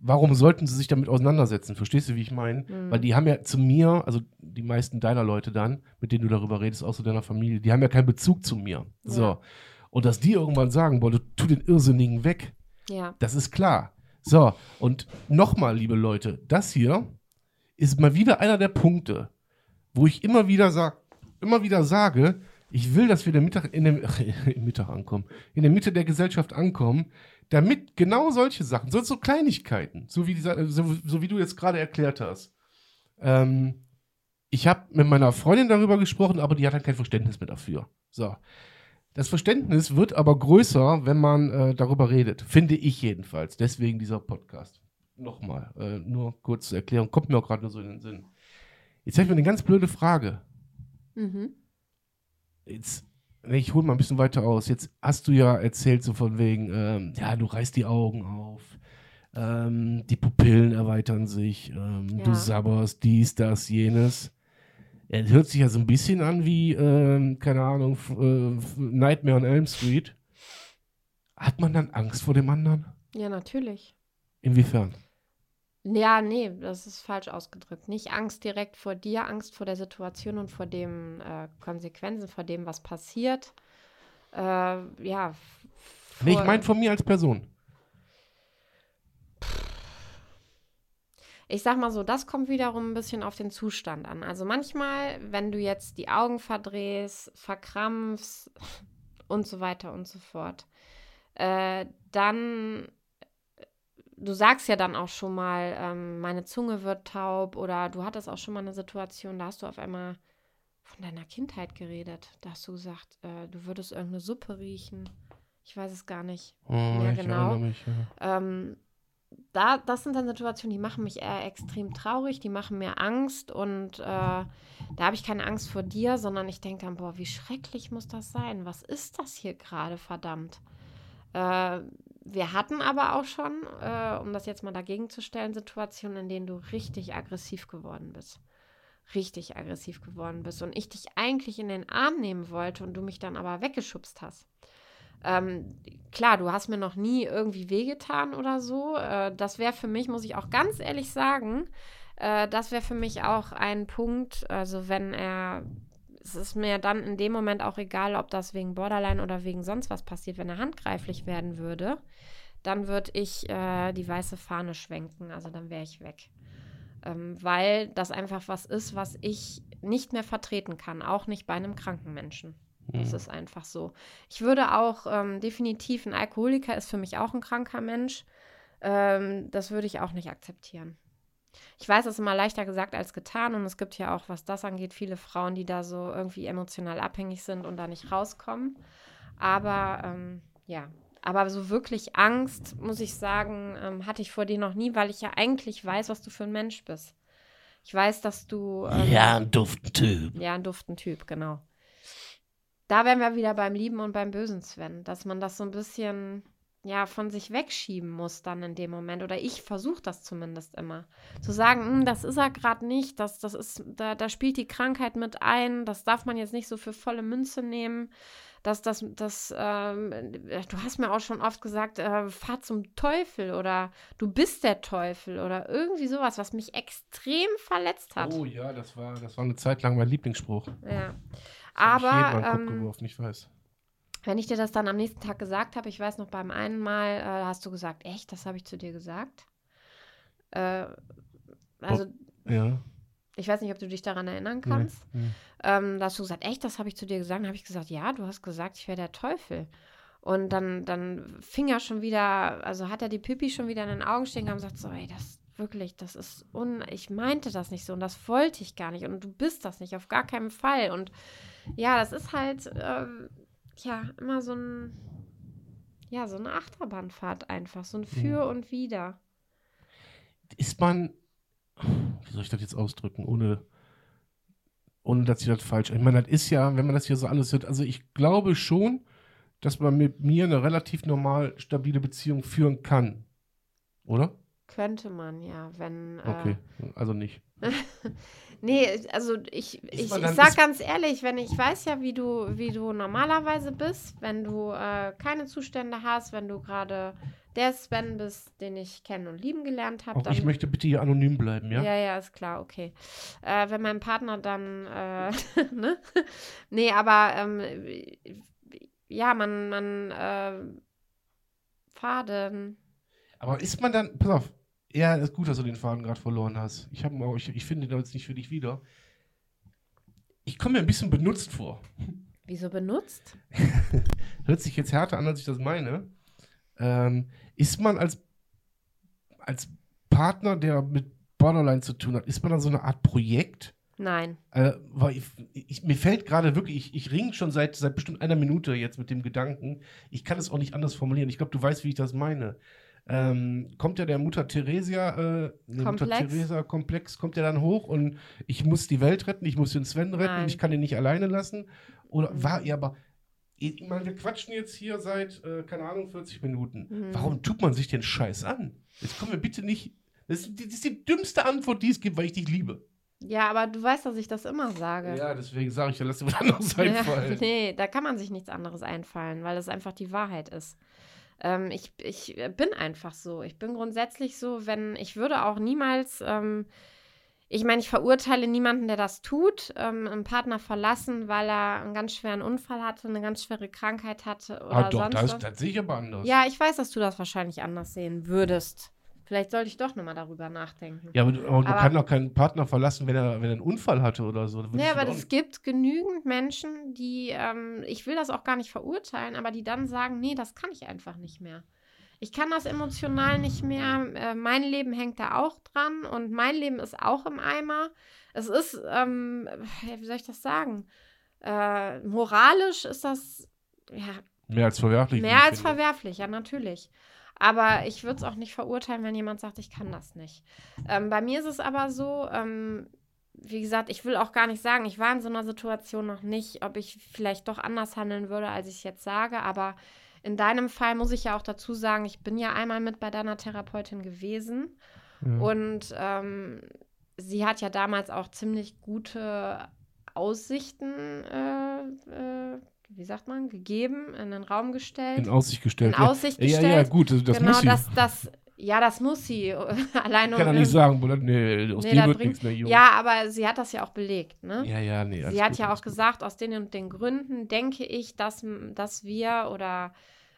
warum sollten sie sich damit auseinandersetzen? Verstehst du, wie ich meine? Mhm. Weil die haben ja zu mir, also die meisten deiner Leute dann, mit denen du darüber redest, auch so deiner Familie, die haben ja keinen Bezug zu mir. Ja. So. Und dass die irgendwann sagen, boah, du tu den Irrsinnigen weg. Ja. Das ist klar. So, und nochmal, liebe Leute, das hier ist mal wieder einer der Punkte, wo ich immer wieder sag, immer wieder sage, Ich will, dass wir in der Mittag, in dem, im Mittag ankommen, in der Mitte der Gesellschaft ankommen, damit genau solche Sachen, so, so Kleinigkeiten, so wie, dieser, so, so wie du jetzt gerade erklärt hast. Ähm, ich habe mit meiner Freundin darüber gesprochen, aber die hat halt kein Verständnis mehr dafür. So. Das Verständnis wird aber größer, wenn man äh, darüber redet. Finde ich jedenfalls. Deswegen dieser Podcast. Nochmal, äh, nur kurz zur Erklärung. Kommt mir auch gerade nur so in den Sinn. Jetzt habe ich mir eine ganz blöde Frage. Mhm. Jetzt, nee, ich hole mal ein bisschen weiter aus. Jetzt hast du ja erzählt, so von wegen, ähm, ja, du reißt die Augen auf, ähm, die Pupillen erweitern sich, ähm, Ja. du sabberst dies, das, jenes. Er hört sich ja so ein bisschen an wie, ähm, keine Ahnung, äh, Nightmare on Elm Street. Hat man dann Angst vor dem anderen? Ja, natürlich. Inwiefern? Ja, nee, das ist falsch ausgedrückt. Nicht Angst direkt vor dir, Angst vor der Situation und vor den äh, Konsequenzen, vor dem, was passiert. Äh, ja. f- Nee, ich vor- meine von mir als Person. Ich sag mal so, das kommt wiederum ein bisschen auf den Zustand an. Also manchmal, wenn du jetzt die Augen verdrehst, verkrampfst und so weiter und so fort, äh, dann, du sagst ja dann auch schon mal, ähm, meine Zunge wird taub oder du hattest auch schon mal eine Situation, da hast du auf einmal von deiner Kindheit geredet. Da hast du gesagt, äh, du würdest irgendeine Suppe riechen. Ich weiß es gar nicht. Oh, ich genau. mich, ja. Ähm, da, das sind dann Situationen, die machen mich eher extrem traurig, die machen mir Angst und äh, da habe ich keine Angst vor dir, sondern ich denke dann, boah, wie schrecklich muss das sein? Was ist das hier gerade, verdammt? Äh, wir hatten aber auch schon, äh, um das jetzt mal dagegen zu stellen, Situationen, in denen du richtig aggressiv geworden bist. Richtig aggressiv geworden bist und ich dich eigentlich in den Arm nehmen wollte und du mich dann aber weggeschubst hast. Ähm, klar, du hast mir noch nie irgendwie wehgetan oder so. Äh, das wäre für mich, muss ich auch ganz ehrlich sagen, äh, das wäre für mich auch ein Punkt, also wenn er, es ist mir dann in dem Moment auch egal, ob das wegen Borderline oder wegen sonst was passiert, wenn er handgreiflich werden würde, dann würde ich äh, die weiße Fahne schwenken, also dann wäre ich weg. Ähm, weil das einfach was ist, was ich nicht mehr vertreten kann, auch nicht bei einem kranken Menschen. Das Hm. ist einfach so. Ich würde auch ähm, definitiv, ein Alkoholiker ist für mich auch ein kranker Mensch. Ähm, das würde ich auch nicht akzeptieren. Ich weiß, es ist immer leichter gesagt als getan und es gibt ja auch, was das angeht, viele Frauen, die da so irgendwie emotional abhängig sind und da nicht rauskommen. Aber ähm, ja, aber so wirklich Angst, muss ich sagen, ähm, hatte ich vor dir noch nie, weil ich ja eigentlich weiß, was du für ein Mensch bist. Ich weiß, dass du. Ähm, Ja, ein Dufttyp. ja, ein duften Typ, genau. Da wären wir wieder beim Lieben und beim Bösen, Sven, dass man das so ein bisschen ja von sich wegschieben muss dann in dem Moment oder ich versuche das zumindest immer zu sagen, "Hm, das ist er gerade nicht, das das ist da, da spielt die Krankheit mit ein, das darf man jetzt nicht so für volle Münze nehmen. Das, das, das, ähm, du hast mir auch schon oft gesagt, äh, fahr zum Teufel oder du bist der Teufel oder irgendwie sowas, was mich extrem verletzt hat. Oh ja, das war, das war eine Zeit lang mein Lieblingsspruch. Ja. Das ich Aber Kopf ähm, geworfen, ich weiß. Wenn ich dir das dann am nächsten Tag gesagt habe, ich weiß noch beim einen Mal, äh, hast du gesagt, echt, das habe ich zu dir gesagt. Äh, also, Ja. ich weiß nicht, ob du dich daran erinnern kannst. Nee, nee. Ähm, da hast du gesagt, echt, das habe ich zu dir gesagt. Dann habe ich gesagt, ja, du hast gesagt, ich wäre der Teufel. Und dann, dann fing er schon wieder, also hat er die Pipi schon wieder in den Augen stehen gehabt und sagt so, ey, das wirklich, das ist un, ich meinte das nicht so und das wollte ich gar nicht und du bist das nicht, auf gar keinen Fall. Und ja, das ist halt, ähm, ja, immer so ein, ja, so eine Achterbahnfahrt einfach, so ein Für und Wider. Ist man, wie soll ich das jetzt ausdrücken, ohne, ohne dass ich das falsch. Ich meine, das ist ja, wenn man das hier so alles hört, also ich glaube schon, dass man mit mir eine relativ normal stabile Beziehung führen kann. Oder? Könnte man, ja, wenn. Äh, Okay, also nicht. Nee, also ich, ich, ich sag ganz ehrlich, wenn ich weiß ja, wie du, wie du normalerweise bist, wenn du äh, keine Zustände hast, wenn du gerade der Sven bist, den ich kennen und lieben gelernt habe, ich möchte bitte hier anonym bleiben, ja? ja, ja, ist klar, okay. Äh, wenn mein Partner dann, äh, ne? Nee, aber ähm, ja, man, man, äh, Faden. Aber ist man dann, pass auf, ja, ist gut, dass du den Faden gerade verloren hast. Ich, hab, ich, ich finde den jetzt nicht für dich wieder. Ich komme mir ein bisschen benutzt vor. Wieso benutzt? Hört sich jetzt härter an, als ich das meine. Ähm, ist man als, als Partner, der mit Borderline zu tun hat, ist man dann so eine Art Projekt? Nein. Äh, weil ich, ich, mir fällt gerade wirklich, ich, ich ringe schon seit, seit bestimmt einer Minute jetzt mit dem Gedanken. Ich kann es auch nicht anders formulieren. Ich glaube, du weißt, wie ich das meine. Ähm, kommt ja der Mutter Theresia, äh, der Mutter Komplex. Theresia Komplex, kommt ja dann hoch und ich muss die Welt retten, ich muss den Sven retten, Nein. ich kann ihn nicht alleine lassen. Oder Mhm. war er aber. Ich meine, wir quatschen jetzt hier seit, äh, keine Ahnung, 40 Minuten. Mhm. Warum tut man sich den Scheiß an? Jetzt kommen wir bitte nicht. Das ist, die- das ist die dümmste Antwort, die es gibt, weil ich dich liebe. Ja, aber du weißt, dass ich das immer sage. Ja, deswegen sage ich ja, lass dir was anderes einfallen. Ja, nee, da kann man sich nichts anderes einfallen, weil es einfach die Wahrheit ist. Ähm, ich, ich bin einfach so. Ich bin grundsätzlich so, wenn ich würde auch niemals, ähm, ich meine, ich verurteile niemanden, der das tut, ähm, einen Partner verlassen, weil er einen ganz schweren Unfall hatte, eine ganz schwere Krankheit hatte oder Ah, doch, sonst das, was. das sehe ich aber anders. Ja, ich weiß, dass du das wahrscheinlich anders sehen würdest. Vielleicht sollte ich doch nochmal darüber nachdenken. Ja, aber, du- aber Aber- kannst doch keinen Partner verlassen, wenn er, wenn er einen Unfall hatte oder so. Ja, aber es gibt genügend Menschen, die, ähm, ich will das auch gar nicht verurteilen, aber die dann sagen, nee, das kann ich einfach nicht mehr. Ich kann das emotional nicht mehr. Äh, mein Leben hängt da auch dran und mein Leben ist auch im Eimer. Es ist, ähm, wie soll ich das sagen? Äh, moralisch ist das ja, mehr als verwerflich. Mehr als finde. verwerflich, ja, natürlich. Aber ich würde es auch nicht verurteilen, wenn jemand sagt, ich kann das nicht. Ähm, bei mir ist es aber so, ähm, wie gesagt, ich will auch gar nicht sagen, ich war in so einer Situation noch nicht, ob ich vielleicht doch anders handeln würde, als ich es jetzt sage. Aber in deinem Fall muss ich ja auch dazu sagen, ich bin ja einmal mit bei deiner Therapeutin gewesen. Ja. Und ähm, sie hat ja damals auch ziemlich gute Aussichten, äh, äh, wie sagt man, gegeben, in den Raum gestellt. in Aussicht gestellt. In Aussicht ja. Ja, gestellt. ja, gut, das, das genau, muss sie. das, das, ja, das muss sie. Alleine kann er nicht sagen, nee, aus Nee, das wird nichts mehr, Junge. Ja, aber sie hat das ja auch belegt, ne? ja, ja, nee. sie hat ja auch gut. gesagt, aus den und den Gründen denke ich, dass, dass wir oder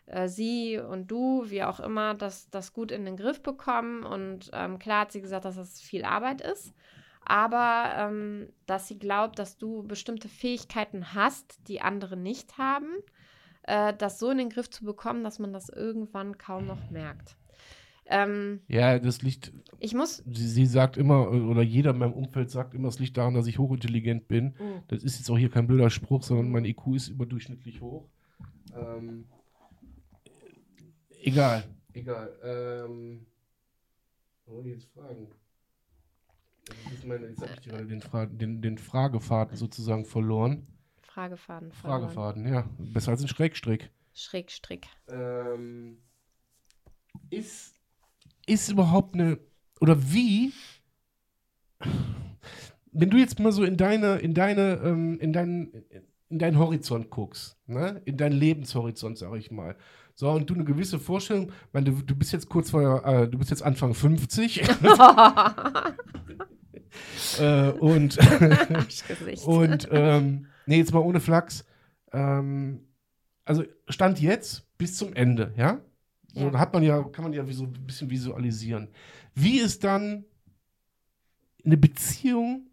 äh, sie und du, wie auch immer, das, das gut in den Griff bekommen. Und ähm, klar hat sie gesagt, dass das viel Arbeit ist. Aber ähm, dass sie glaubt, dass du bestimmte Fähigkeiten hast, die andere nicht haben, äh, das so in den Griff zu bekommen, dass man das irgendwann kaum noch merkt. Ähm, Ja, das liegt, ich muss. sie, sie sagt immer, oder jeder in meinem Umfeld sagt immer, es liegt daran, dass ich hochintelligent bin. Oh, Das ist jetzt auch hier kein blöder Spruch, sondern mein IQ ist überdurchschnittlich hoch. Ähm, egal, egal. Ähm, was wollte ich jetzt fragen? Meine, jetzt habe ich gerade den, Fra den, den Fragefaden sozusagen verloren. Fragefaden. verloren. Fragefaden, ja. Besser als ein Schrägstrick. Schrägstrick. Ähm, ist, ist überhaupt eine, oder wie, wenn du jetzt mal so in deine, in deine, ähm, in deinen, in deinen Horizont guckst, ne? in deinen Lebenshorizont, sag ich mal. So, und du eine gewisse Vorstellung, meine, du, du bist jetzt kurz vor, äh, du bist jetzt Anfang 50 äh, und und ähm, nee, jetzt mal ohne Flachs. Ähm, also Stand jetzt bis zum Ende, ja? So, Ja. da hat man ja, kann man ja wie so ein bisschen visualisieren. Wie ist dann eine Beziehung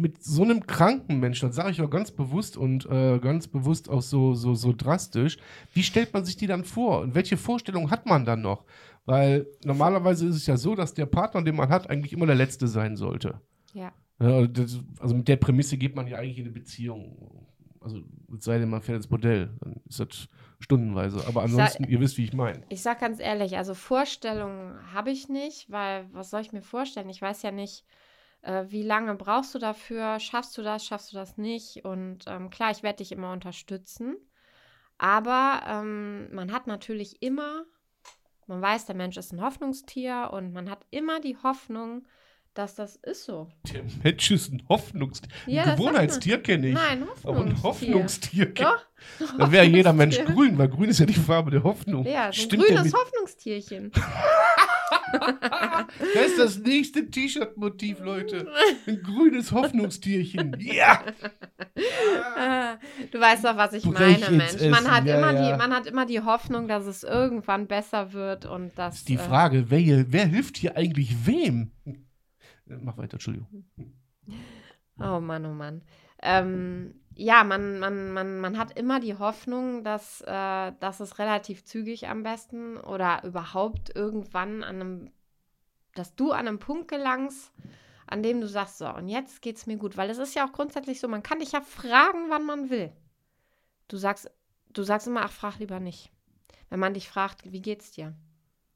mit so einem kranken Menschen, das sage ich auch ganz bewusst und äh, ganz bewusst auch so, so, so drastisch, wie stellt man sich die dann vor? Und welche Vorstellung hat man dann noch? Weil normalerweise ist es ja so, dass der Partner, den man hat, eigentlich immer der Letzte sein sollte. ja. Ja, also das, also mit der Prämisse geht man ja eigentlich in eine Beziehung. Also es sei denn, man fährt ins Bordell, dann ist das stundenweise. Aber Ich sag- ansonsten, ihr wisst, wie ich meine. Ich sag ganz ehrlich, also Vorstellungen habe ich nicht, weil was soll ich mir vorstellen? Ich weiß ja nicht, äh, wie lange brauchst du dafür? Schaffst du das? Schaffst du das nicht? Und ähm, klar, ich werde dich immer unterstützen. Aber ähm, man hat natürlich immer, man weiß, der Mensch ist ein Hoffnungstier und man hat immer die Hoffnung, dass das ist so. Der Mensch ist ein Hoffnungstier. Ja, ein Gewohnheitstier kenne ich. Nein, Aber ein Hoffnungstier. Hoffnungstier kenn Doch. Dann wäre jeder Mensch Hoffnungstier. grün, weil grün ist ja die Farbe der Hoffnung. Ja, so ein Stimmt grünes Hoffnungstierchen. Das ist das nächste T-Shirt-Motiv, Leute. Ein grünes Hoffnungstierchen. Ja! Ah, Du weißt doch, was ich Brech meine, Mensch. Man Essen, hat, ja, immer ja. Die, man hat immer die Hoffnung, dass es irgendwann besser wird und dass. Das ist die äh, Frage, wer, hier, wer hilft hier eigentlich wem? Mach weiter, Entschuldigung. Oh Mann, oh Mann. Ähm, ja, man, man, man, man hat immer die Hoffnung, dass, äh, dass es relativ zügig am besten oder überhaupt irgendwann an einem, dass du an einem Punkt gelangst, an dem du sagst, so, und jetzt geht es mir gut. Weil es ist ja auch grundsätzlich so, man kann dich ja fragen, wann man will. Du sagst, du sagst immer, ach, frag lieber nicht. Wenn man dich fragt, wie geht's dir?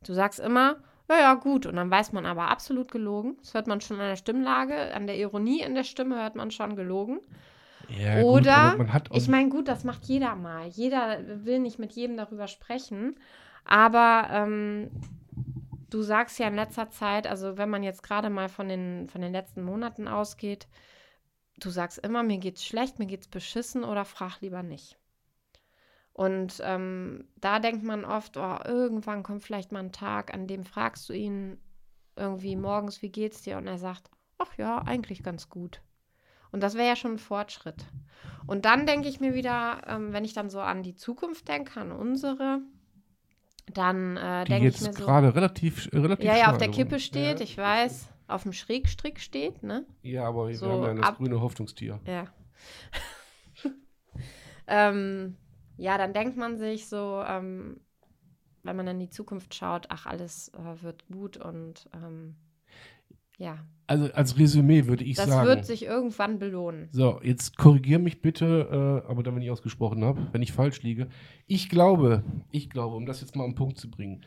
Du sagst immer, ja, ja, gut. Und dann weiß man aber absolut gelogen. Das hört man schon an der Stimmlage, an der Ironie in der Stimme hört man schon gelogen. Ja, Oder, gut, ich meine, gut, das macht jeder mal. Jeder will nicht mit jedem darüber sprechen. Aber ähm, du sagst ja in letzter Zeit, also wenn man jetzt gerade mal von den, von den letzten Monaten ausgeht, du sagst immer, mir geht's schlecht, mir geht's beschissen oder frag lieber nicht. Und ähm, da denkt man oft, oh, irgendwann kommt vielleicht mal ein Tag, an dem fragst du ihn irgendwie morgens, wie geht's dir? Und er sagt, ach ja, eigentlich ganz gut. Und das wäre ja schon ein Fortschritt. Und dann denke ich mir wieder, ähm, wenn ich dann so an die Zukunft denke, an unsere, dann äh, denke ich mir so. gerade relativ, relativ. Ja, ja, auf der Kippe steht, ja. ich weiß, auf dem Schrägstrick steht, ne? Ja, aber so wir haben ja das ab, grüne Hoffnungstier. Ja. ähm, ja, dann denkt man sich so, ähm, wenn man in die Zukunft schaut, ach, alles äh, wird gut und ähm, ja. Also als Resümee würde ich das sagen. Das wird sich irgendwann belohnen. So, jetzt korrigier mich bitte, äh, aber dann, wenn ich ausgesprochen habe, wenn ich falsch liege. Ich glaube, ich glaube, um das jetzt mal am Punkt zu bringen,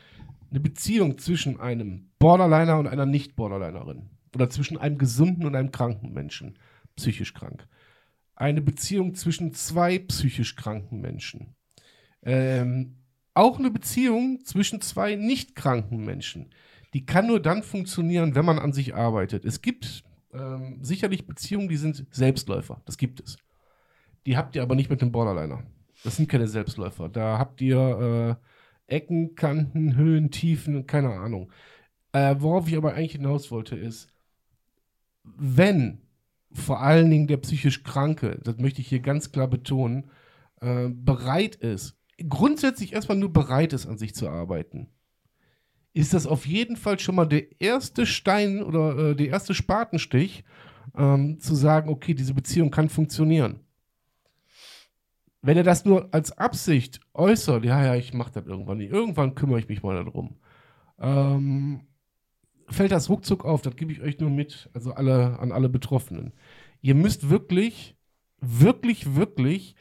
eine Beziehung zwischen einem Borderliner und einer Nicht-Borderlinerin oder zwischen einem gesunden und einem kranken Menschen, psychisch krank, eine Beziehung zwischen zwei psychisch kranken Menschen. Ähm, auch eine Beziehung zwischen zwei nicht kranken Menschen. Die kann nur dann funktionieren, wenn man an sich arbeitet. Es gibt ähm, sicherlich Beziehungen, die sind Selbstläufer. Das gibt es. Die habt ihr aber nicht mit dem Borderliner. Das sind keine Selbstläufer. Da habt ihr äh, Ecken, Kanten, Höhen, Tiefen, keine Ahnung. Äh, worauf ich aber eigentlich hinaus wollte, ist, wenn vor allen Dingen der psychisch Kranke, das möchte ich hier ganz klar betonen, äh, bereit ist, grundsätzlich erstmal nur bereit ist, an sich zu arbeiten, ist das auf jeden Fall schon mal der erste Stein oder äh, der erste Spatenstich, ähm, zu sagen, okay, diese Beziehung kann funktionieren. Wenn er das nur als Absicht äußert, ja, ja, ich mache das irgendwann nicht, irgendwann kümmere ich mich mal darum, ähm, fällt das ruckzuck auf, das gebe ich euch nur mit, also alle, an alle Betroffenen. Ihr müsst wirklich, wirklich, wirklich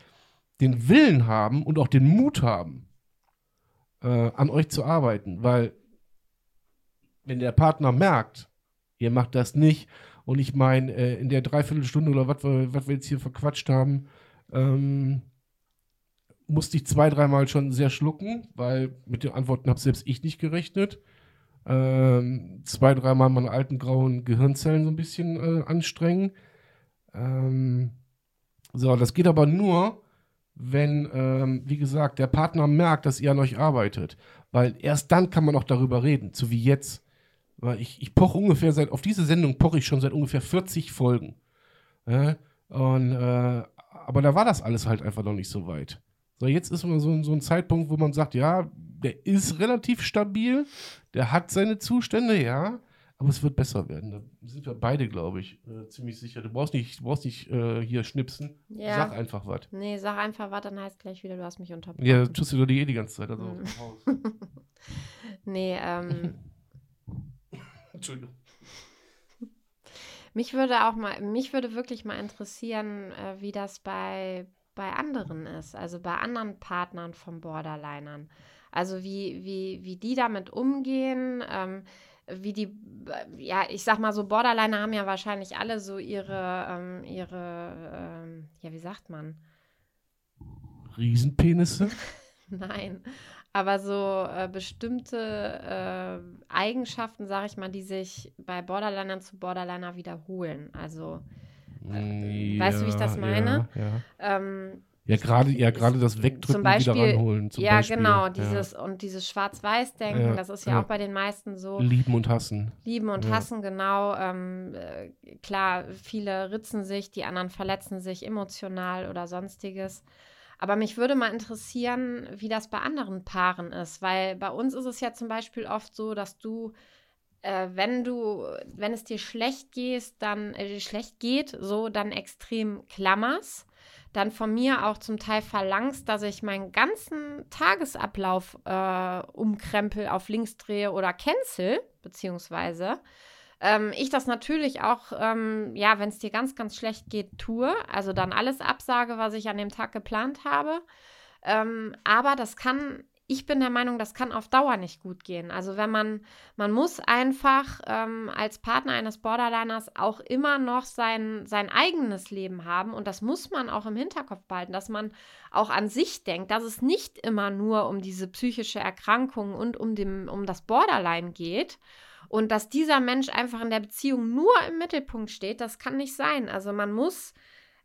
den Willen haben und auch den Mut haben, äh, an euch zu arbeiten, weil wenn der Partner merkt, ihr macht das nicht, und ich meine, äh, in der Dreiviertelstunde oder was wir, wir jetzt hier verquatscht haben, ähm, musste ich zwei, dreimal schon sehr schlucken, weil mit den Antworten habe selbst ich nicht gerechnet ähm, zwei, dreimal meine alten grauen Gehirnzellen so ein bisschen äh, anstrengen. Ähm, so, das geht aber nur, wenn, ähm, wie gesagt, der Partner merkt, dass ihr an euch arbeitet. Weil erst dann kann man auch darüber reden, so wie jetzt. Weil ich, ich poche ungefähr seit, auf diese Sendung poche ich schon seit ungefähr 40 Folgen. Ja? Und, äh, aber da war das alles halt einfach noch nicht so weit. So, jetzt ist man so, so ein Zeitpunkt, wo man sagt, ja, der ist relativ stabil, der hat seine Zustände, ja, aber es wird besser werden. Da sind wir beide, glaube ich, äh, ziemlich sicher. Du brauchst nicht, du brauchst nicht äh, hier schnipsen. Ja. Sag einfach was. Nee, sag einfach was, dann heißt gleich wieder, du hast mich unterbrochen. Ja, tust du doch eh die ganze Zeit. Also mhm. Nee, ähm. Entschuldigung. Mich würde auch mal, mich würde wirklich mal interessieren, äh, wie das bei, bei anderen ist, also bei anderen Partnern von Borderlinern. Also wie, wie, wie die damit umgehen, ähm, wie die, ja, ich sag mal so, Borderliner haben ja wahrscheinlich alle so ihre, ähm, ihre, ähm, ja, wie sagt man? Riesenpenisse? Nein, aber so äh, bestimmte äh, Eigenschaften, sag ich mal, die sich bei Borderlinern zu Borderliner wiederholen. Also, äh, ja, weißt du, wie ich das meine? Ja. Ähm, ja, gerade ja, gerade das Wegdrücken zum Beispiel, wieder ranholen. ja, Beispiel. genau, dieses ja. und dieses Schwarz-Weiß-Denken, ja, das ist ja, ja, auch bei den meisten so. Lieben und hassen. Lieben und hassen, genau. Ähm, äh, klar, viele ritzen sich, die anderen verletzen sich emotional oder sonstiges. Aber mich würde mal interessieren, wie das bei anderen Paaren ist, weil bei uns ist es ja zum Beispiel oft so, dass du äh, wenn du, wenn es dir schlecht geht, dann äh, schlecht geht, so dann extrem klammerst, dann von mir auch zum Teil verlangst, dass ich meinen ganzen Tagesablauf äh, umkrempel, auf links drehe oder cancel, beziehungsweise ähm, ich das natürlich auch, ähm, ja, wenn es dir ganz, ganz schlecht geht, tue. Also dann alles absage, was ich an dem Tag geplant habe. Ähm, aber das kann ich bin der Meinung, das kann auf Dauer nicht gut gehen. Also wenn man, man muss einfach ähm, als Partner eines Borderliners auch immer noch sein, sein eigenes Leben haben und das muss man auch im Hinterkopf behalten, dass man auch an sich denkt, dass es nicht immer nur um diese psychische Erkrankung und um, dem, um das Borderline geht und dass dieser Mensch einfach in der Beziehung nur im Mittelpunkt steht, das kann nicht sein. Also man muss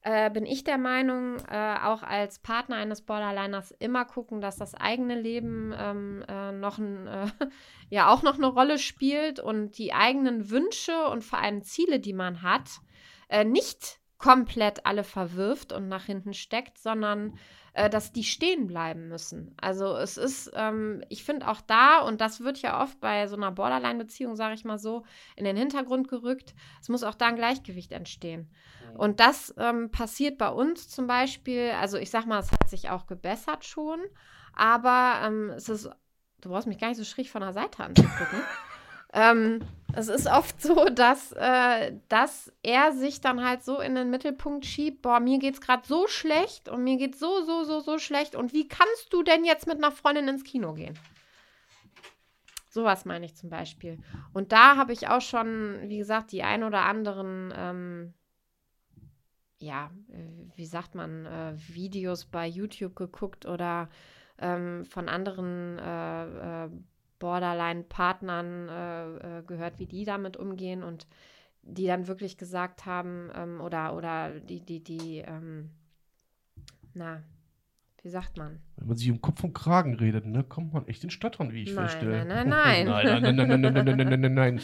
äh, bin ich der Meinung, äh, auch als Partner eines Borderliners immer gucken, dass das eigene Leben ähm, äh, noch ein, äh, ja auch noch eine Rolle spielt und die eigenen Wünsche und vor allem Ziele, die man hat, äh, nicht komplett alle verwirft und nach hinten steckt, sondern äh, dass die stehen bleiben müssen. Also es ist, ähm, ich finde auch da, und das wird ja oft bei so einer Borderline-Beziehung, sage ich mal so, in den Hintergrund gerückt, es muss auch da ein Gleichgewicht entstehen. Und das ähm, passiert bei uns zum Beispiel, also ich sag mal, es hat sich auch gebessert schon, aber ähm, es ist, du brauchst mich gar nicht so schräg von der Seite anzugucken. Ähm, es ist oft so, dass, äh, dass er sich dann halt so in den Mittelpunkt schiebt, boah, mir geht's gerade so schlecht und mir geht's so, so, so, so schlecht. Und wie kannst du denn jetzt mit einer Freundin ins Kino gehen? Sowas meine ich zum Beispiel. Und da habe ich auch schon, wie gesagt, die ein oder anderen, ähm, ja, äh, wie sagt man, äh, Videos bei YouTube geguckt oder ähm, von anderen äh, äh Borderline-Partnern äh, äh, gehört, wie die damit umgehen und die dann wirklich gesagt haben, ähm, oder, oder die, die, die, ähm, na, wie sagt man? Wenn man sich um Kopf und Kragen redet, ne, kommt man echt in Stottern, wie ich nein, feststelle. Nein, nein, nein. nein, nein, nein, nein, nein, nein, nein. Nein, nein.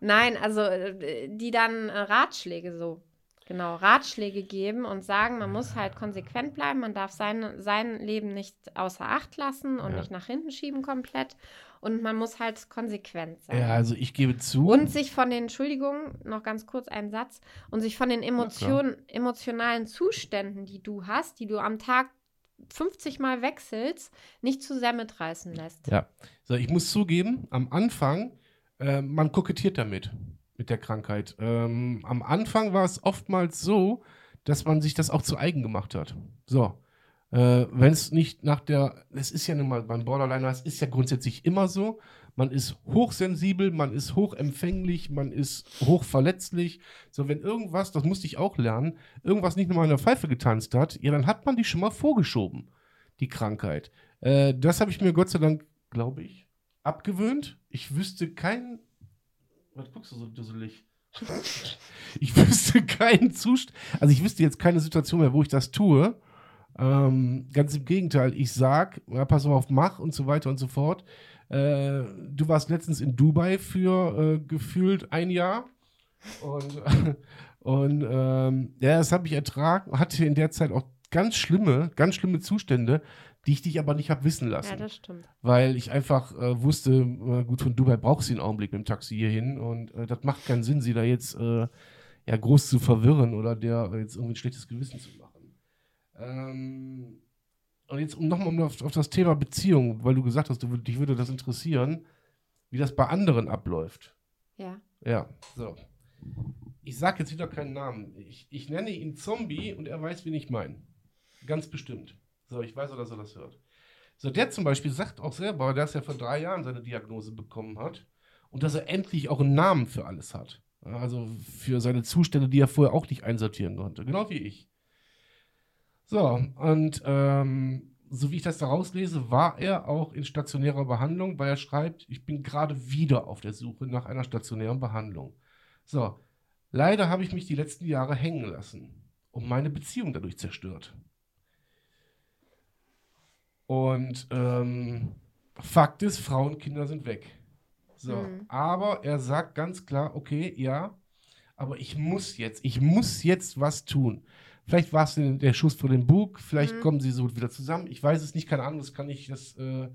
Nein, also äh, die dann äh, Ratschläge so genau Ratschläge geben und sagen, man muss halt konsequent bleiben, man darf sein, sein Leben nicht außer Acht lassen und ja. nicht nach hinten schieben komplett und man muss halt konsequent sein. Ja, also ich gebe zu. Und sich von den, Entschuldigung, noch ganz kurz einen Satz, und sich von den Emotionen, emotionalen Zuständen, die du hast, die du am Tag 50 Mal wechselst, nicht zu sehr mitreißen lässt. Ja, so ich muss zugeben, am Anfang, äh, man kokettiert damit mit der Krankheit. Ähm, am Anfang war es oftmals so, dass man sich das auch zu eigen gemacht hat. So. Äh, Wenn es nicht nach der, es ist ja nun mal beim Borderliner, es ist ja grundsätzlich immer so, man ist hochsensibel, man ist hochempfänglich, man ist hochverletzlich. So, wenn irgendwas, das musste ich auch lernen, irgendwas nicht nur mal in der Pfeife getanzt hat, ja, dann hat man die schon mal vorgeschoben, die Krankheit. Äh, das habe ich mir Gott sei Dank, glaube ich, abgewöhnt. Ich wüsste keinen was guckst du so dusselig? ich wüsste keinen Zustand, also ich wüsste jetzt keine Situation mehr, wo ich das tue. Ähm, ganz im Gegenteil, ich sag, ja, pass auf, mach und so weiter und so fort. Äh, du warst letztens in Dubai für äh, gefühlt ein Jahr und, und ähm, ja, das habe ich ertragen, hatte in der Zeit auch ganz schlimme, ganz schlimme Zustände die ich dich aber nicht habe wissen lassen. Ja, das stimmt. Weil ich einfach äh, wusste, äh, gut, von Dubai braucht sie einen Augenblick mit dem Taxi hierhin und äh, das macht keinen Sinn, sie da jetzt äh, ja, groß zu verwirren oder der jetzt irgendwie ein schlechtes Gewissen zu machen. Ähm, und jetzt um nochmal auf, auf das Thema Beziehung, weil du gesagt hast, du, dich würde das interessieren, wie das bei anderen abläuft. Ja. Ja, so. Ich sage jetzt wieder keinen Namen. Ich, ich nenne ihn Zombie und er weiß, wen ich meine. Ganz bestimmt. So, ich weiß dass er das hört. So, der zum Beispiel sagt auch selber, dass er vor drei Jahren seine Diagnose bekommen hat und dass er endlich auch einen Namen für alles hat. Also für seine Zustände, die er vorher auch nicht einsortieren konnte. Genau wie ich. So, und ähm, so wie ich das da rauslese, war er auch in stationärer Behandlung, weil er schreibt, ich bin gerade wieder auf der Suche nach einer stationären Behandlung. So, leider habe ich mich die letzten Jahre hängen lassen und meine Beziehung dadurch zerstört. Und ähm, Fakt ist, Frauen, Kinder sind weg. So, mhm. aber er sagt ganz klar, okay, ja, aber ich muss jetzt, ich muss jetzt was tun. Vielleicht war es der Schuss vor dem Bug, vielleicht mhm. kommen sie so wieder zusammen. Ich weiß es nicht, keine Ahnung, das kann ich, das äh,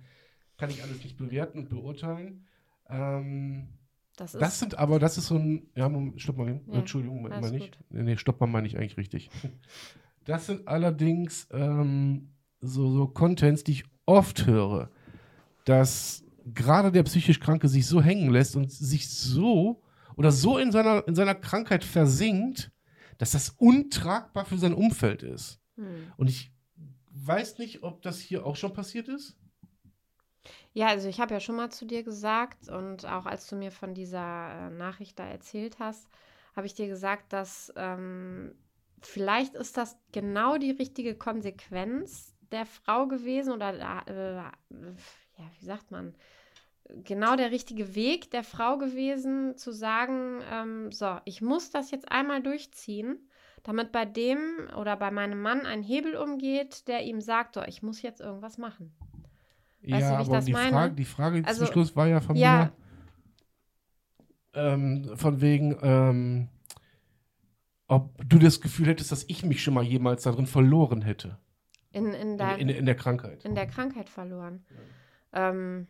kann ich alles nicht bewerten und beurteilen. Ähm, Das, ist, Das sind aber, das ist so ein, ja, Moment, stopp mal, Ja, Entschuldigung, gut. Nee, nee, stopp mal, meine ich eigentlich richtig. Das sind allerdings ähm, so, so Contents, die ich oft höre, dass gerade der psychisch Kranke sich so hängen lässt und sich so oder so in seiner, in seiner Krankheit versinkt, dass das untragbar für sein Umfeld ist. hm. Und ich weiß nicht, ob das hier auch schon passiert ist. Ja, also ich habe ja schon mal zu dir gesagt und auch als du mir von dieser äh, Nachricht da erzählt hast, habe ich dir gesagt, dass ähm, vielleicht ist das genau die richtige Konsequenz der Frau gewesen oder äh, ja, wie sagt man, genau der richtige Weg der Frau gewesen, zu sagen, ähm, so, ich muss das jetzt einmal durchziehen, damit bei dem oder bei meinem Mann ein Hebel umgeht, der ihm sagt, so, ich muss jetzt irgendwas machen. Weißt du, ja, wie ich aber das die, meine? Frage, die Frage Also, zum Schluss war ja von ja. mir, ähm, von wegen, ähm, ob du das Gefühl hättest, dass ich mich schon mal jemals darin verloren hätte. In, in, In, der, in, in der Krankheit. in der Krankheit verloren. Ähm,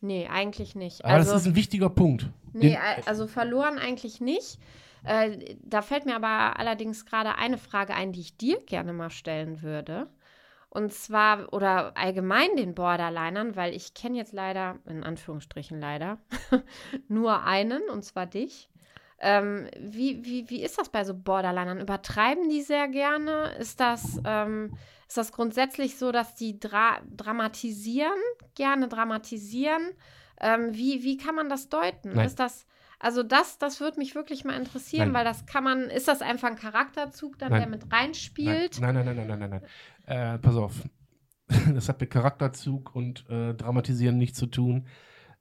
nee, eigentlich nicht. Aber also, das ist ein wichtiger Punkt. nee, Den- also verloren eigentlich nicht. Äh, da fällt mir aber allerdings gerade eine Frage ein, die ich dir gerne mal stellen würde. Und zwar, oder allgemein den Borderlinern, weil ich kenne jetzt leider, in Anführungsstrichen leider, nur einen, und zwar dich. Ähm, wie, wie, wie ist das bei so Borderlinern? Übertreiben die sehr gerne? Ist das, ähm, ist das grundsätzlich so, dass die dra dramatisieren, gerne dramatisieren? Ähm, wie, wie kann man das deuten? Nein. Ist das, also das, das würde mich wirklich mal interessieren, Nein. weil das kann man, ist das einfach ein Charakterzug, dann Nein. der mit reinspielt? Nein, nein, nein, nein, nein, nein, nein. Äh, pass auf. Das hat mit Charakterzug und äh, Dramatisieren nichts zu tun.